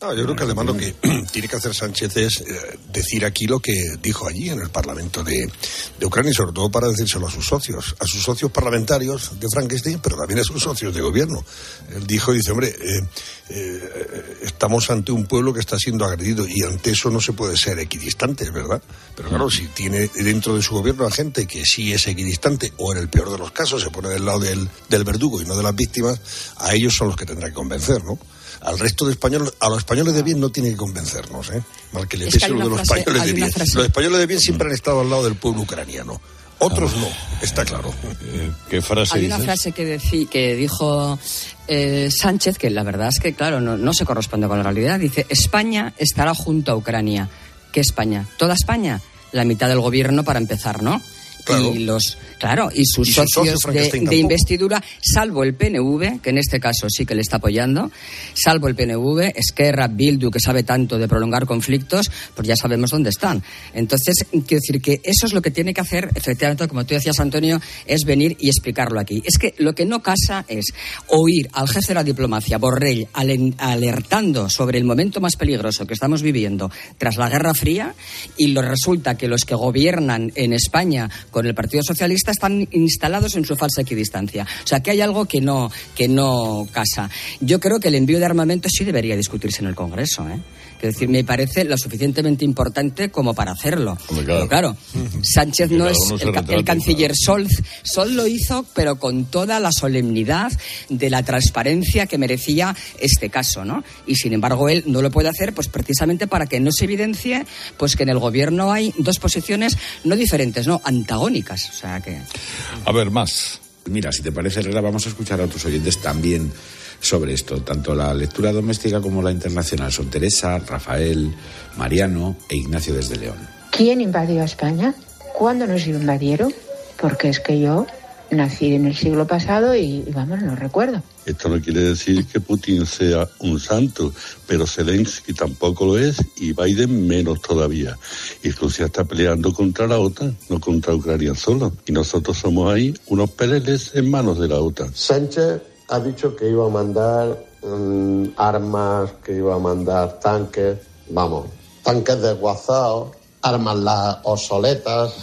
No, yo creo que además lo que tiene que hacer Sánchez es eh, decir aquí lo que dijo allí en el Parlamento de, de Ucrania y sobre todo para decírselo a sus socios, a sus socios parlamentarios de Frankenstein, pero también a sus socios de gobierno. Él dijo, dice, hombre, eh, eh, estamos ante un pueblo que está siendo agredido y ante eso no se puede ser equidistante, ¿verdad? Pero claro, si tiene dentro de su gobierno a gente que sí es equidistante o en el peor de los casos se pone del lado del, del verdugo y no de las víctimas, a ellos son los que tendrá que convencer, ¿no? Al resto de españoles, a los españoles de bien no tiene que convencernos, ¿eh? Mal que le pese lo de los frase- españoles de bien. frase- Los españoles de bien siempre han estado al lado del pueblo ucraniano. Otros no, está claro. ¿Qué frase Hay una frase que, decí- que dijo eh, Sánchez, que la verdad es que, claro, no, no se corresponde con la realidad. Dice, España estará junto a Ucrania. ¿Qué España? ¿Toda España? La mitad del gobierno para empezar, ¿no? Y los claro y sus Y socios socios, de, investidura, salvo el PNV, que en este caso sí que le está apoyando, salvo el PNV, Esquerra, Bildu, que sabe tanto de prolongar conflictos, pues ya sabemos dónde están. Entonces, quiero decir que eso es lo que tiene que hacer, efectivamente, como tú decías, Antonio, es venir y explicarlo aquí. Es que lo que no casa es oír al jefe de la diplomacia, Borrell, alertando sobre el momento más peligroso que estamos viviendo tras la Guerra Fría, y lo resulta que los que gobiernan en España con el Partido Socialista están instalados en su falsa equidistancia. O sea, que hay algo que no, que no casa. Yo creo que el envío de armamento sí debería discutirse en el Congreso. ¿eh? Es decir, me parece lo suficientemente importante como para hacerlo. Hombre, claro. Pero claro, Sánchez no es el, ca- retrate, el canciller Solz. Sol lo hizo, pero con toda la solemnidad de la transparencia que merecía este caso, ¿no? Y sin embargo él no lo puede hacer, pues precisamente para que no se evidencie, pues que en el gobierno hay dos posiciones no diferentes, no antagónicas. O sea que. A ver, más. Mira, si te parece, Herrera, vamos a escuchar a otros oyentes también sobre esto. Tanto la lectura doméstica como la internacional son Teresa, Rafael, Mariano e Ignacio desde León. ¿Quién invadió a España? ¿Cuándo nos invadieron? Porque es que yo nací en el siglo pasado y, vamos, no recuerdo. Esto no quiere decir que Putin sea un santo, pero Zelensky tampoco lo es y Biden menos todavía. Y Rusia está peleando contra la OTAN, no contra Ucrania solo. Y nosotros somos ahí unos peleles en manos de la OTAN. Sánchez ha dicho que iba a mandar mm, armas, que iba a mandar tanques, vamos, tanques desguazados, armas las obsoletas,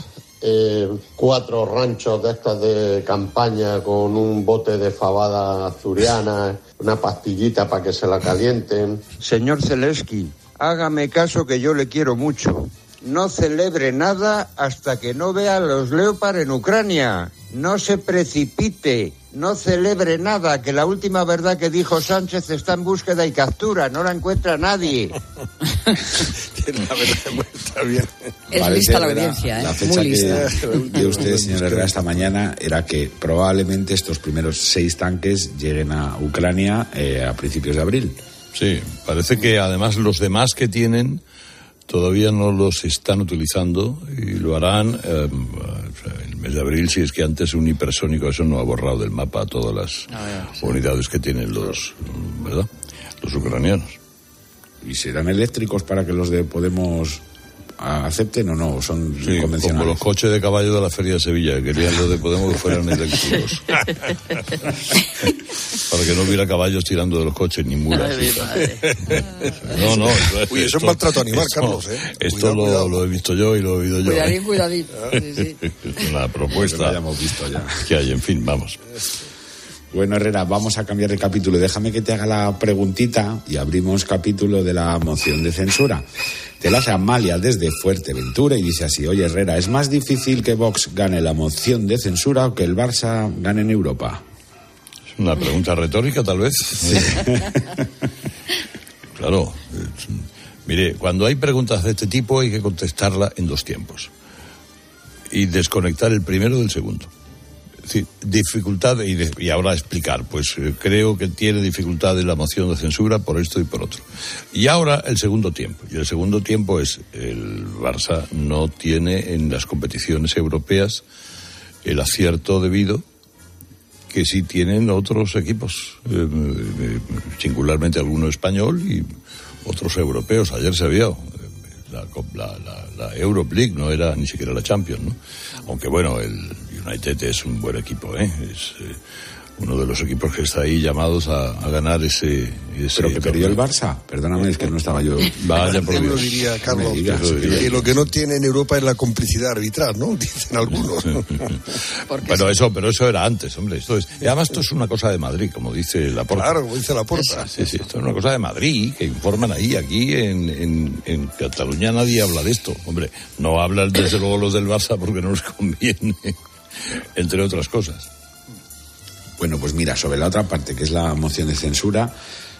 eh, cuatro ranchos de estos de campaña con un bote de fabada asturiana, una pastillita para que se la calienten. Señor Zelensky, hágame caso que yo le quiero mucho. No celebre nada hasta que no vea los Leopard en Ucrania. No se precipite. No celebre nada, que la última verdad que dijo Sánchez está en búsqueda y captura. No la encuentra nadie. Está bien. Es lista la audiencia, ¿eh? La Muy fecha lista. que dio usted, señor Herrera, esta mañana era que probablemente estos primeros seis tanques lleguen a Ucrania eh, a principios de abril. Sí, parece que además los demás que tienen todavía no los están utilizando y lo harán eh, en el mes de abril si es que antes un hipersónico eso no ha borrado del mapa todas las unidades que tienen los, ¿verdad? Los ucranianos. ¿Y serán eléctricos para que los de Podemos a- acepten o no? ¿O ¿Son Sí, como convencionales? los coches de caballo de la Feria de Sevilla, que querían los de Podemos que fueran eléctricos. Para que no hubiera caballos tirando de los coches ni mulas. No, no. Uy, eso es maltrato animal, esto- Carlos, ¿eh? Esto Cuidado, lo, cuidado. lo he visto yo y lo he oído yo. Cuidadín, ¿eh? cuidadín. Sí, sí. Es una propuesta Que lo hayamos visto ya. que hay, en fin, vamos. Bueno, Herrera, vamos a cambiar de capítulo. Déjame que te haga la preguntita y abrimos capítulo de la moción de censura. Te la hace Amalia desde Fuerteventura y dice así, oye Herrera, ¿es más difícil que Vox gane la moción de censura o que el Barça gane en Europa? Es una pregunta retórica, tal vez. claro. es- Mire, cuando hay preguntas de este tipo hay que contestarla en dos tiempos. Y desconectar el primero del segundo. Dificultad, y, de- y ahora explicar, pues eh, creo que tiene dificultades la moción de censura por esto y por otro. Y ahora el segundo tiempo. Y el segundo tiempo es, el Barça no tiene en las competiciones europeas el acierto debido que sí tienen otros equipos, eh, eh, singularmente alguno español y otros europeos. Ayer se vio. eh, La, la, la, la Europe League no era ni siquiera la Champions, ¿no? Aunque bueno, el United es un buen equipo, ¿eh? Es eh, uno de los equipos que está ahí llamados a, a ganar ese, ese Pero que perdió el. Barça. Perdóname, es que no estaba yo. Vaya por ¿Quién lo diría, Carlos? digas, que, sí. que lo que no tiene en Europa es la complicidad arbitral, ¿no? Dicen algunos. Pero eso, pero eso era antes, hombre. Esto es, y además esto es una cosa de Madrid, como dice la Claro, como dice la porta. Sí, sí, esto es una cosa de Madrid, que informan ahí, aquí en, en, en Cataluña nadie habla de esto. Hombre, no hablan desde luego los del Barça porque no les conviene, entre otras cosas. Bueno, pues mira, sobre la otra parte, que es la moción de censura,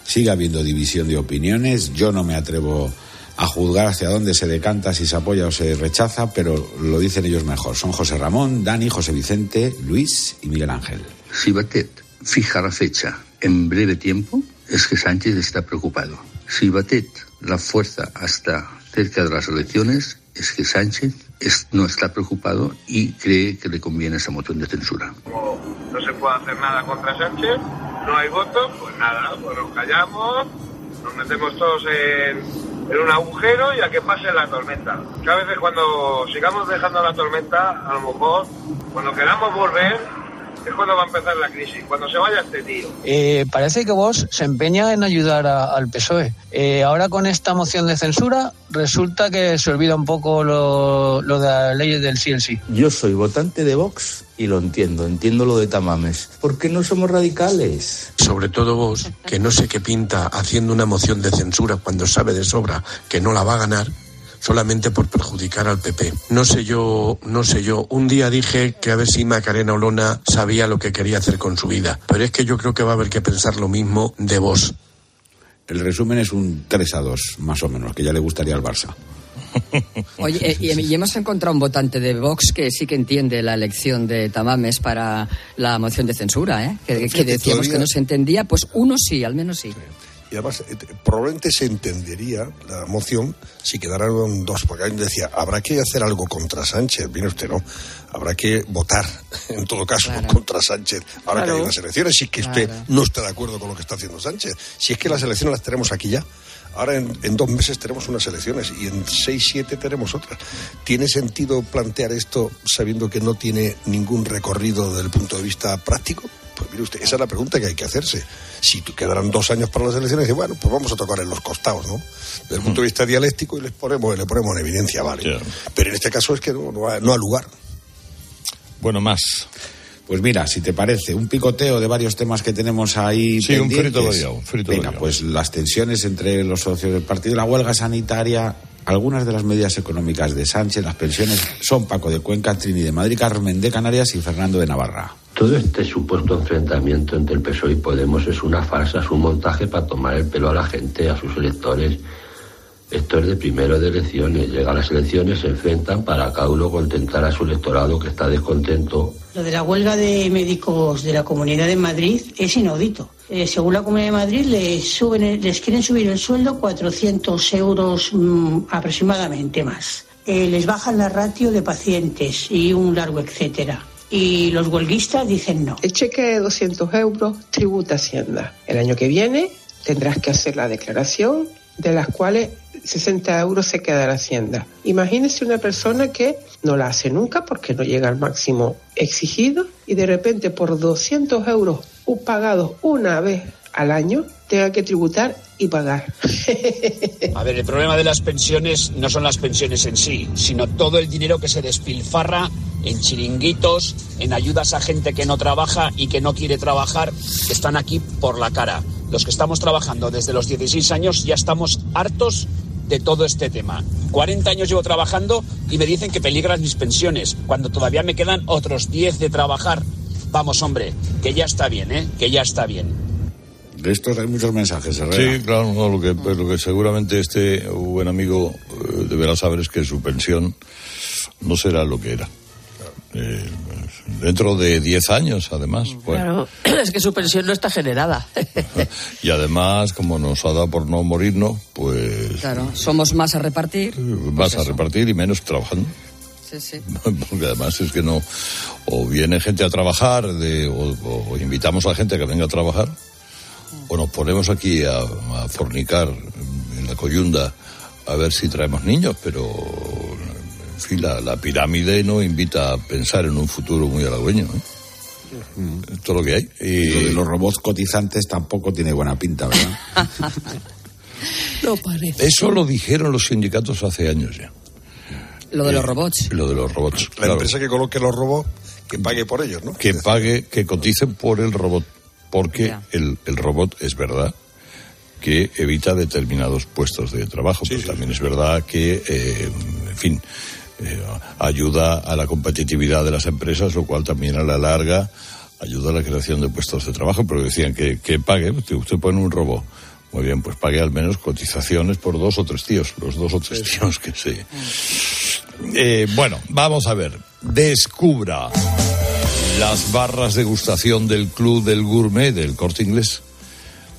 sigue habiendo división de opiniones. Yo no me atrevo a juzgar hacia dónde se decanta, si se apoya o se rechaza, pero lo dicen ellos mejor. Son José Ramón, Dani, José Vicente, Luis y Miguel Ángel. Si Batet fija la fecha en breve tiempo, es que Sánchez está preocupado. Si Batet la fuerza hasta cerca de las elecciones, es que Sánchez es no estar preocupado y cree que le conviene esa moción de censura. No se puede hacer nada contra Sánchez, no hay votos, pues nada, pues nos callamos, nos metemos todos en, en un agujero y a que pase la tormenta. Que a veces cuando sigamos dejando la tormenta, a lo mejor cuando queramos volver es cuando va a empezar la crisis, cuando se vaya este tío. Eh, parece que vos se empeña en ayudar a- al PSOE. Eh, ahora con esta moción de censura resulta que se olvida un poco lo, lo de las leyes del sí el sí. Yo soy votante de Vox y lo entiendo, entiendo lo de Tamames. Porque no somos radicales. Sobre todo vos, que no sé qué pinta haciendo una moción de censura cuando sabe de sobra que no la va a ganar, solamente por perjudicar al PP. No sé yo, no sé yo. Un día dije que a ver si Macarena Olona sabía lo que quería hacer con su vida. Pero es que yo creo que va a haber que pensar lo mismo de vos. El resumen es un 3 a 2, más o menos, que ya le gustaría al Barça. Oye, eh, y, y hemos encontrado un votante de Vox que sí que entiende la elección de Tamames para la moción de censura, ¿eh? Que, decíamos que no se entendía, pues uno sí, al menos sí. Y además, eh, probablemente se entendería la moción si quedaran dos, porque alguien decía, habrá que hacer algo contra Sánchez. Viene usted, ¿no? Habrá que votar, en todo caso, contra Sánchez. Ahora que hay unas elecciones, si es que usted no está de acuerdo con lo que está haciendo Sánchez. Si es que las elecciones las tenemos aquí ya. Ahora en, en dos meses tenemos unas elecciones y en seis, siete tenemos otras. ¿Tiene sentido plantear esto sabiendo que no tiene ningún recorrido desde el punto de vista práctico? Pues mire usted, esa es la pregunta que hay que hacerse. Si quedarán dos años para las elecciones, bueno, pues vamos a tocar en los costados, ¿no? Desde el punto de vista dialéctico y les ponemos, le ponemos en evidencia, vale. Pero en este caso es que no, no ha, no ha lugar. Bueno, más. Pues mira, si te parece, un picoteo de varios temas que tenemos ahí. Sí, un pendientes. frito variado, un frito Venga, variado. pues las tensiones entre los socios del partido, la huelga sanitaria, algunas de las medidas económicas de Sánchez, las pensiones son Paco de Cuenca, Trini de Madrid, Carmen de Canarias y Fernando de Navarra. Todo este supuesto enfrentamiento entre el PSOE y Podemos es una farsa, es un montaje para tomar el pelo a la gente, a sus electores. Esto es de primero de elecciones. Llegan las elecciones, se enfrentan para cada uno contentar a su electorado que está descontento. Lo de la huelga de médicos de la Comunidad de Madrid es inaudito. Eh, según la Comunidad de Madrid, les, suben, les quieren subir el sueldo 400 euros mm, aproximadamente más. Eh, les bajan la ratio de pacientes y un largo etcétera. Y los huelguistas dicen no. El cheque de 200 euros tributa Hacienda. El año que viene tendrás que hacer la declaración, de las cuales 60 euros se queda la Hacienda. Imagínese una persona que no la hace nunca porque no llega al máximo exigido y de repente por 200 euros pagados una vez al año tenga que tributar y pagar. A ver, el problema de las pensiones no son las pensiones en sí, sino todo el dinero que se despilfarra en chiringuitos, en ayudas a gente que no trabaja y que no quiere trabajar, están aquí por la cara. Los que estamos trabajando desde los 16 años ya estamos hartos de todo este tema. 40 años llevo trabajando y me dicen que peligran mis pensiones, cuando todavía me quedan otros 10 de trabajar. Vamos, hombre, que ya está bien, ¿eh? Que ya está bien. De estos hay muchos mensajes, Herrera. Sí, claro, no, lo, que, pues, lo que seguramente este buen amigo eh, deberá saber es que su pensión no será lo que era. Eh, dentro de 10 años, además. Bueno, Claro, es que su pensión no está generada. Y además, como nos ha dado por no morirnos, pues Claro, somos más a repartir. vas a repartir y menos trabajando. Sí, sí. Porque además es que no. O viene gente a trabajar, de, o, o invitamos a gente que venga a trabajar, o nos ponemos aquí a, a fornicar en la coyunda a ver si traemos niños, pero. En fin, la, la pirámide no invita a pensar en un futuro muy halagüeño. ¿eh? Esto es lo que hay. Y Lo de los robots cotizantes tampoco tiene buena pinta, ¿verdad? No parece. Eso lo dijeron los sindicatos hace años ya. Lo de los robots. Lo de los robots. La claro. empresa que coloque los robots, que pague por ellos, ¿no? que pague, que coticen por el robot, porque el, el robot es verdad que evita determinados puestos de trabajo, pero también es verdad que, eh, en fin, eh, ayuda a la competitividad de las empresas, lo cual también a la larga ayuda a la creación de puestos de trabajo, pero decían que, que pague, usted, pone un robot. Muy bien, pues pague al menos cotizaciones por dos o tres tíos, los dos o tres tíos que se... Eh, bueno, vamos a ver. Descubra las barras de gustación del Club del Gourmet del Corte Inglés.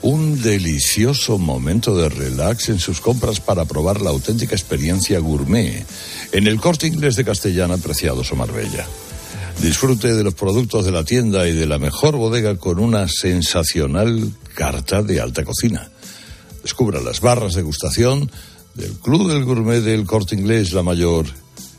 Un delicioso momento de relax en sus compras para probar la auténtica experiencia gourmet en el corte inglés de Castellana, Preciados o Marbella. Disfrute de los productos de la tienda y de la mejor bodega con una sensacional carta de alta cocina. Descubra las barras de gustación del Club del Gourmet del Corte Inglés La Mayor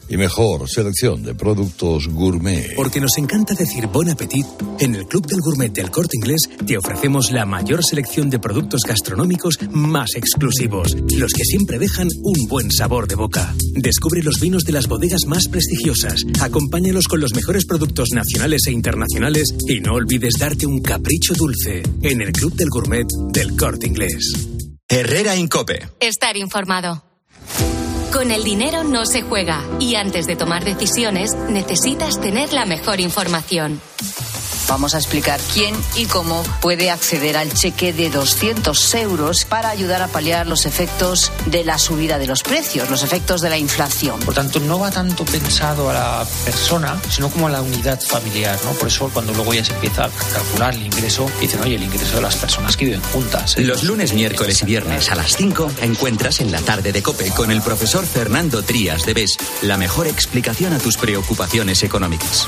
y mejor selección de productos gourmet. Porque nos encanta decir bon appetit, en el Club del Gourmet del Corte Inglés te ofrecemos la mayor selección de productos gastronómicos más exclusivos, los que siempre dejan un buen sabor de boca. Descubre los vinos de las bodegas más prestigiosas, acompáñalos con los mejores productos nacionales e internacionales y no olvides darte un capricho dulce en el Club del Gourmet del Corte Inglés. Herrera Incope. Estar informado. Con el dinero no se juega y antes de tomar decisiones necesitas tener la mejor información. Vamos a explicar quién y cómo puede acceder al cheque de 200 euros para ayudar a paliar los efectos de la subida de los precios, los efectos de la inflación. Por tanto, no va tanto pensado a la persona, sino como a la unidad familiar, ¿no? Por eso cuando luego ya se empieza a calcular el ingreso, dicen, oye, el ingreso de las personas que viven juntas. ¿eh? Los lunes, miércoles y viernes a las 5 encuentras en la tarde de COPE con el profesor Fernando Trías de BES la mejor explicación a tus preocupaciones económicas.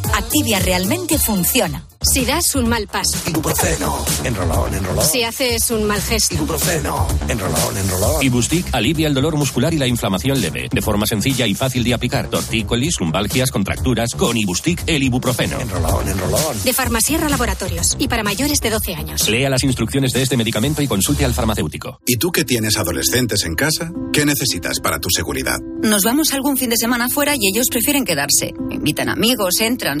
Activia realmente funciona. Si das un mal paso. Ibuprofeno. Enrolón, enrolón. Si haces un mal gesto. Ibuprofeno. Enrolón, enrolón. Ibustic alivia el dolor muscular y la inflamación leve. De forma sencilla y fácil de aplicar. Tortícolis, lumbalgias, contracturas. Con Ibustic, el ibuprofeno. Enrolón, enrolón. De Farmasierra Laboratorios. Y para mayores de 12 años. Lea las instrucciones de este medicamento y consulte al farmacéutico. ¿Y tú que tienes adolescentes en casa? ¿Qué necesitas para tu seguridad? Nos vamos algún fin de semana fuera y ellos prefieren quedarse. Invitan amigos, entran,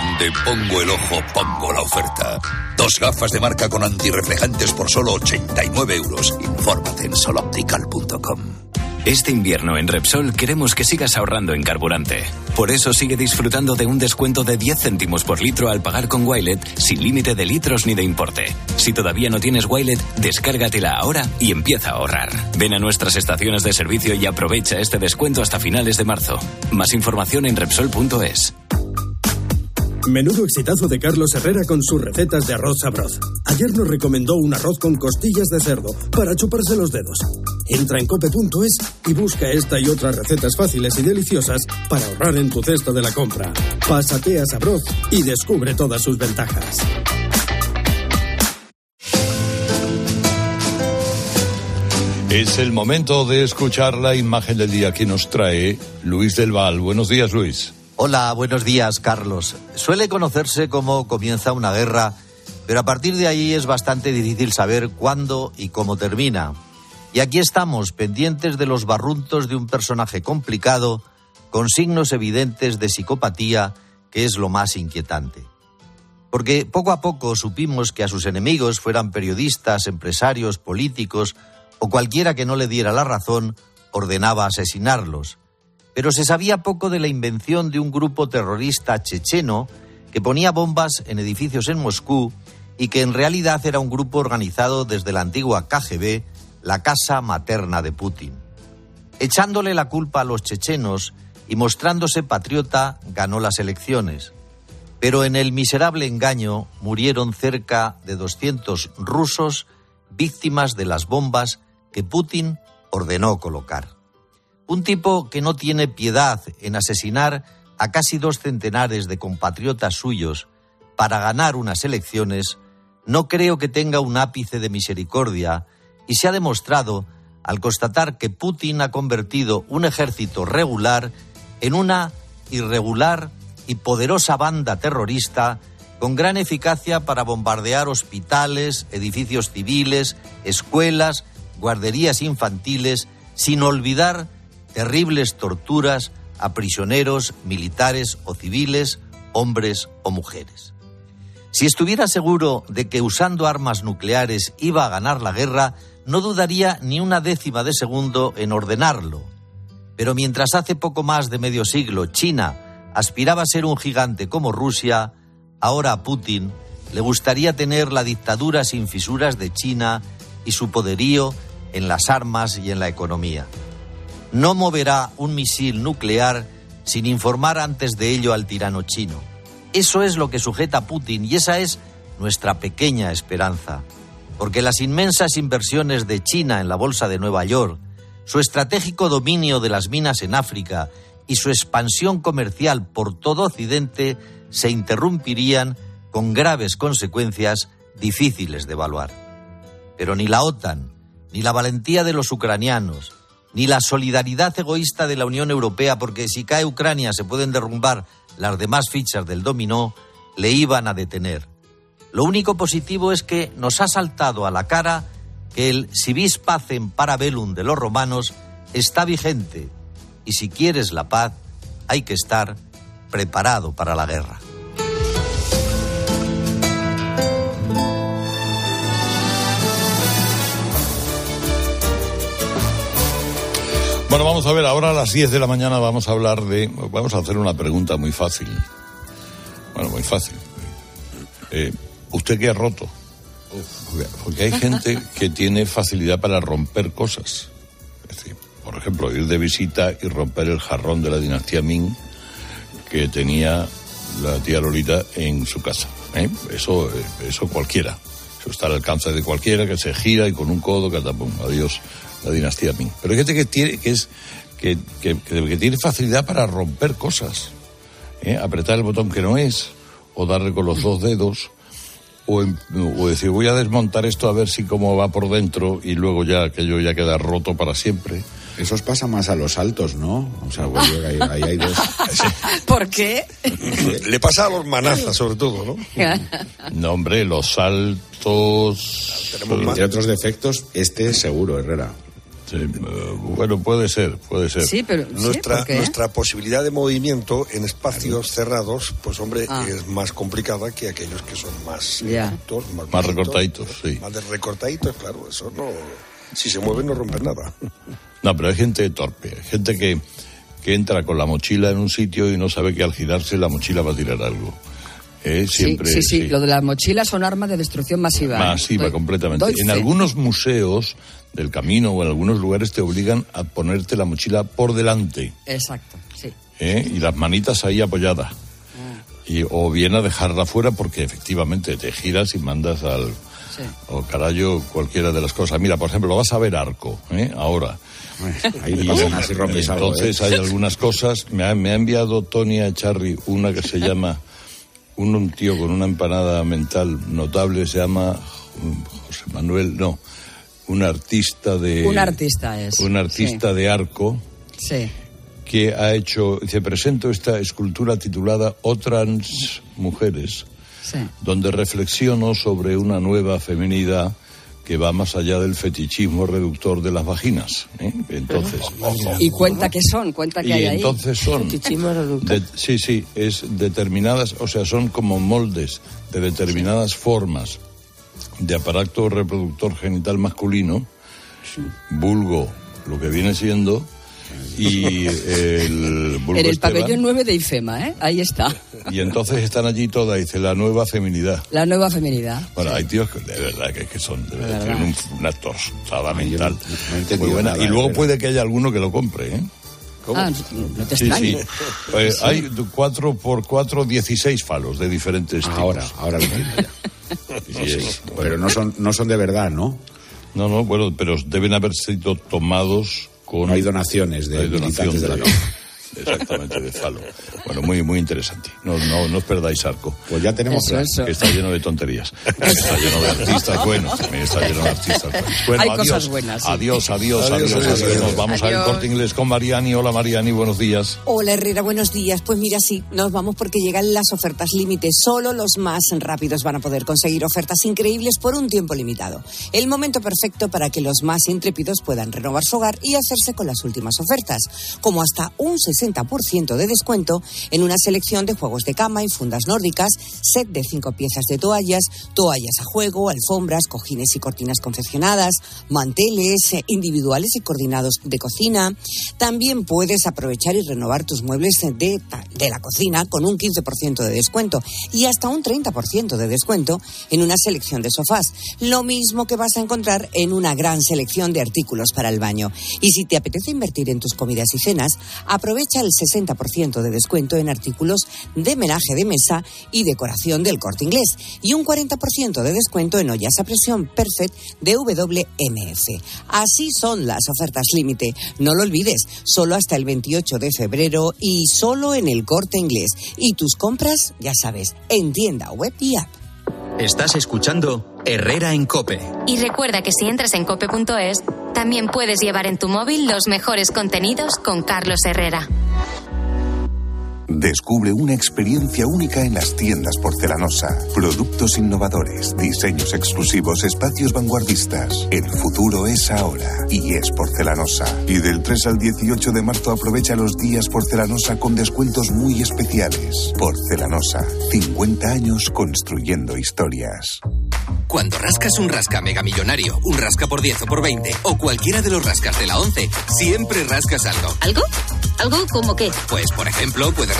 Donde pongo el ojo, pongo la oferta. Dos gafas de marca con antirreflejantes por solo 89 euros. Infórmate en soloptical.com. Este invierno en Repsol queremos que sigas ahorrando en carburante. Por eso sigue disfrutando de un descuento de 10 céntimos por litro al pagar con Wilet sin límite de litros ni de importe. Si todavía no tienes Wilet, descárgatela ahora y empieza a ahorrar. Ven a nuestras estaciones de servicio y aprovecha este descuento hasta finales de marzo. Más información en Repsol.es. Menudo exitazo de Carlos Herrera con sus recetas de arroz sabroz. Ayer nos recomendó un arroz con costillas de cerdo para chuparse los dedos. Entra en cope.es y busca esta y otras recetas fáciles y deliciosas para ahorrar en tu cesta de la compra. Pásate a Sabroz y descubre todas sus ventajas. Es el momento de escuchar la imagen del día que nos trae Luis del Val. Buenos días, Luis. Hola, buenos días, Carlos. Suele conocerse cómo comienza una guerra, pero a partir de ahí es bastante difícil saber cuándo y cómo termina. Y aquí estamos, pendientes de los barruntos de un personaje complicado, con signos evidentes de psicopatía, que es lo más inquietante. Porque poco a poco supimos que a sus enemigos, fueran periodistas, empresarios, políticos o cualquiera que no le diera la razón, ordenaba asesinarlos pero se sabía poco de la invención de un grupo terrorista checheno que ponía bombas en edificios en Moscú y que en realidad era un grupo organizado desde la antigua KGB, la casa materna de Putin. Echándole la culpa a los chechenos y mostrándose patriota, ganó las elecciones. Pero en el miserable engaño murieron cerca de 200 rusos víctimas de las bombas que Putin ordenó colocar. Un tipo que no tiene piedad en asesinar a casi dos centenares de compatriotas suyos para ganar unas elecciones, no creo que tenga un ápice de misericordia y se ha demostrado al constatar que Putin ha convertido un ejército regular en una irregular y poderosa banda terrorista con gran eficacia para bombardear hospitales, edificios civiles, escuelas, guarderías infantiles sin olvidar terribles torturas a prisioneros militares o civiles, hombres o mujeres. Si estuviera seguro de que usando armas nucleares iba a ganar la guerra, no dudaría ni una décima de segundo en ordenarlo. Pero mientras hace poco más de medio siglo China aspiraba a ser un gigante como Rusia, ahora a Putin le gustaría tener la dictadura sin fisuras de China y su poderío en las armas y en la economía. No moverá un misil nuclear sin informar antes de ello al tirano chino. Eso es lo que sujeta a Putin y esa es nuestra pequeña esperanza. Porque las inmensas inversiones de China en la Bolsa de Nueva York, su estratégico dominio de las minas en África y su expansión comercial por todo Occidente se interrumpirían con graves consecuencias difíciles de evaluar. Pero ni la OTAN, ni la valentía de los ucranianos, ni la solidaridad egoísta de la Unión Europea, porque si cae Ucrania se pueden derrumbar las demás fichas del dominó, le iban a detener. Lo único positivo es que nos ha saltado a la cara que el si vis pacem parabellum de los romanos está vigente y si quieres la paz hay que estar preparado para la guerra. Bueno, vamos a ver, ahora a las 10 de la mañana vamos a hablar de... Vamos a hacer una pregunta muy fácil. Bueno, muy fácil. Eh, ¿Usted qué ha roto? Porque hay gente que tiene facilidad para romper cosas. Es decir, por ejemplo, ir de visita y romper el jarrón de la dinastía Ming que tenía la tía Lolita en su casa. ¿eh? Eso, eh, eso cualquiera. Eso está al alcance de cualquiera que se gira y con un codo, catapum, adiós la dinastía Ming. Pero gente que tiene, que es, que, que, que tiene facilidad para romper cosas. ¿eh? Apretar el botón que no es, o darle con los dos dedos, o, o, decir voy a desmontar esto a ver si cómo va por dentro y luego ya aquello ya queda roto para siempre. Eso os pasa más a los altos, ¿no? O sea, pues, ahí, ahí, hay dos. ¿Por qué? Le pasa a los manazas, sobre todo, ¿no? no, hombre, los saltos. Tenemos Entre otros defectos, este seguro, Herrera. Sí, bueno, puede ser, puede ser. Sí, pero nuestra, ¿sí? nuestra posibilidad de movimiento en espacios cerrados, pues hombre, ah. es más complicada que aquellos que son más yeah. Adultos, más, más recortaditos, sí. Más de recortaditos, claro, eso no. Si se mueven no rompen nada. No, pero hay gente torpe, hay gente que, que entra con la mochila en un sitio y no sabe que al girarse la mochila va a tirar algo. Eh, siempre, sí, sí, sí, lo de las mochilas son armas de destrucción masiva. Masiva, Doy, completamente. doy en fe. algunos museos del camino o en algunos lugares te obligan a ponerte la mochila por delante. Exacto, sí. ¿eh? Y las manitas ahí apoyadas. Ah. Y, o bien a dejarla fuera porque efectivamente te giras y mandas al... Sí. O carajo, cualquiera de las cosas. Mira, por ejemplo, vas a ver arco, ¿eh? ahora. Ahí así rompes Entonces algo, ¿eh? hay algunas cosas. Me ha, me ha enviado Tony Charry una que se llama un, un, tío con una empanada mental notable, se llama José Manuel, no, un artista de... Un artista es. Un artista sí. de arco. Sí. Que ha hecho, se presento esta escultura titulada Otras Mujeres, sí. donde reflexiono sobre una nueva feminidad que va más allá del fetichismo reductor de las vaginas. ¿eh? Entonces, y cuenta qué son, cuenta qué y hay ahí. entonces son, de, sí, sí, es determinadas, o sea, son como moldes de determinadas formas de aparato reproductor genital masculino, sí. vulgo, lo que viene siendo, y el vulgo En el Esteban, pabellón 9 de IFEMA, ¿eh? Ahí está. Y entonces están allí todas, dice, la nueva feminidad. La nueva feminidad. Bueno, sí. hay tíos que de verdad que, que son, de verdad. tienen un, una tostada mental no, no muy buena. Nada, y luego puede que haya alguno que lo compre, ¿eh? Ah, no te sí, sí. Eh, sí. Hay 4 por 4, 16 falos de diferentes tipos. Ahora, ahora lo entiendo ya. pero no son, no son de verdad, ¿no? No, no, bueno, pero deben haber sido tomados con... No hay donaciones de hay militantes donación de la de, Exactamente, de falo. Bueno, muy, muy interesante. No, no, no os perdáis arco. Pues ya tenemos Eso, eso. Que está lleno de tonterías. Está lleno de artistas buenos. También está lleno de artistas buenos. Bueno, Hay adiós, cosas buenas, sí. Adiós, adiós, Adiós, adiós, adiós, adiós. adiós. Vamos al corte inglés con Mariani. Hola Mariani, buenos días. Hola Herrera, buenos días. Pues mira, sí, nos vamos porque llegan las ofertas límite. Solo los más rápidos van a poder conseguir ofertas increíbles por un tiempo limitado. El momento perfecto para que los más intrépidos puedan renovar su hogar y hacerse con las últimas ofertas, como hasta un 60% de descuento en una selección de juegos de cama y fundas nórdicas, set de cinco piezas de toallas, toallas a juego, alfombras, cojines y cortinas confeccionadas, manteles eh, individuales y coordinados de cocina. También puedes aprovechar y renovar tus muebles de, de la cocina con un 15% de descuento y hasta un 30% de descuento en una selección de sofás. Lo mismo que vas a encontrar en una gran selección de artículos para el baño. Y si te apetece invertir en tus comidas y cenas, aprovecha el 60% de descuento en artículos de menaje de mesa y decoración del corte inglés y un 40% de descuento en ollas a presión Perfect de WMF. Así son las ofertas límite. No lo olvides, solo hasta el 28 de febrero y solo en el corte inglés. Y tus compras, ya sabes, en tienda web y app. Estás escuchando Herrera en Cope. Y recuerda que si entras en cope.es, también puedes llevar en tu móvil los mejores contenidos con Carlos Herrera. Descubre una experiencia única en las tiendas porcelanosa. Productos innovadores, diseños exclusivos, espacios vanguardistas. El futuro es ahora y es porcelanosa. Y del 3 al 18 de marzo aprovecha los días porcelanosa con descuentos muy especiales. Porcelanosa, 50 años construyendo historias. Cuando rascas un rasca mega millonario, un rasca por 10 o por 20, o cualquiera de los rascas de la 11, siempre rascas algo. ¿Algo? ¿Algo como qué? Pues, por ejemplo, puedes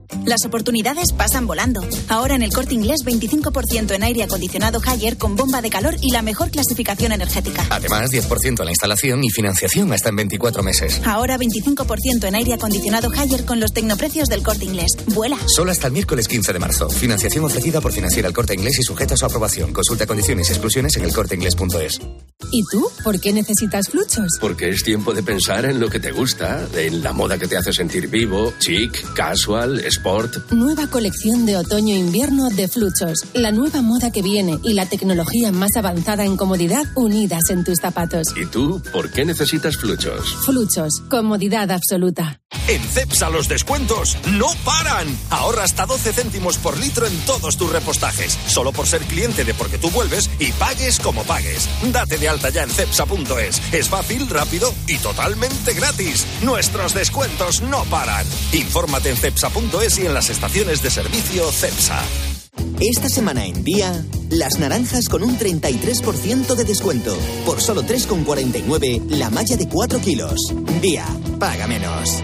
Las oportunidades pasan volando. Ahora en el corte inglés 25% en aire acondicionado Haier con bomba de calor y la mejor clasificación energética. Además, 10% a la instalación y financiación hasta en 24 meses. Ahora 25% en aire acondicionado Haier con los tecnoprecios del corte inglés. Vuela. Solo hasta el miércoles 15 de marzo. Financiación ofrecida por Financiera el Corte Inglés y sujeta a su aprobación. Consulta condiciones y exclusiones en elcorteinglés.es. ¿Y tú? ¿Por qué necesitas fluchos? Porque es tiempo de pensar en lo que te gusta, en la moda que te hace sentir vivo, chic, casual, sport. Nueva colección de otoño-invierno de Fluchos. La nueva moda que viene y la tecnología más avanzada en comodidad unidas en tus zapatos. ¿Y tú por qué necesitas fluchos? Fluchos. Comodidad absoluta. En CEPSA los descuentos no paran. Ahorra hasta 12 céntimos por litro en todos tus repostajes. Solo por ser cliente de Porque tú vuelves y pagues como pagues. Date de alta ya en CEPSA.es. Es fácil, rápido y totalmente gratis. Nuestros descuentos no paran. Infórmate en CEPSA.es y en las estaciones de servicio CEPSA. Esta semana en Día, las naranjas con un 33% de descuento. Por solo 3,49 la malla de 4 kilos. Día, paga menos.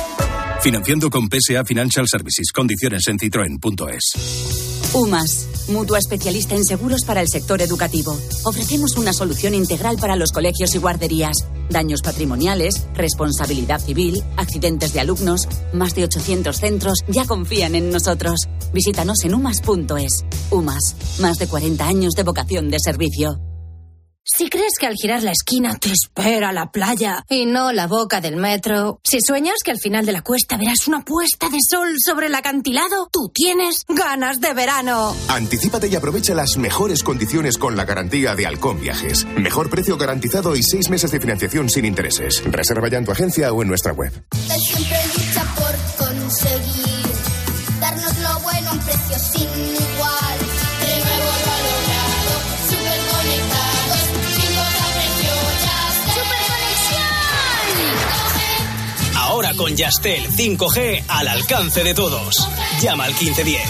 Financiando con PSA Financial Services. Condiciones en citroen.es. UMAS, mutua especialista en seguros para el sector educativo. Ofrecemos una solución integral para los colegios y guarderías. Daños patrimoniales, responsabilidad civil, accidentes de alumnos. Más de 800 centros ya confían en nosotros. Visítanos en umas.es. UMAS, más de 40 años de vocación de servicio. Si crees que al girar la esquina te espera la playa y no la boca del metro, si sueñas que al final de la cuesta verás una puesta de sol sobre el acantilado, tú tienes ganas de verano. Anticípate y aprovecha las mejores condiciones con la garantía de Halcón Viajes. Mejor precio garantizado y seis meses de financiación sin intereses. Reserva ya en tu agencia o en nuestra web. Él siempre lucha por conseguir Con Yastel 5G al alcance de todos. Llama al 1510.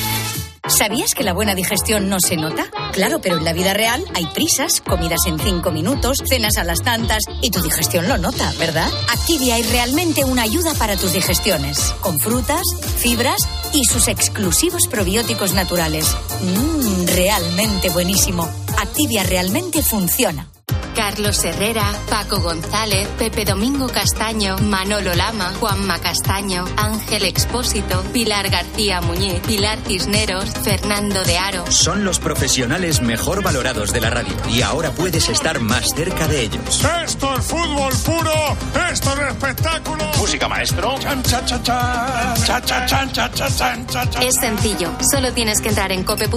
¿Sabías que la buena digestión no se nota? Claro, pero en la vida real hay prisas, comidas en cinco minutos, cenas a las tantas y tu digestión lo nota, ¿verdad? Activia es realmente una ayuda para tus digestiones, con frutas, fibras y sus exclusivos probióticos naturales. Mmm, realmente buenísimo. Activia realmente funciona. Carlos Herrera, Paco González, Pepe Domingo Castaño, Manolo Lama, Juanma Castaño, Ángel Expósito, Pilar García Muñiz, Pilar Cisneros, Fernando de Aro. Son los profesionales mejor valorados de la radio y ahora puedes estar más cerca de ellos. Esto es fútbol puro, esto es espectáculo. Música maestro. Chan, cha, cha, cha, cha, cha, chan, cha, cha, chan, cha, cha, Es sencillo, solo tienes que entrar en cope.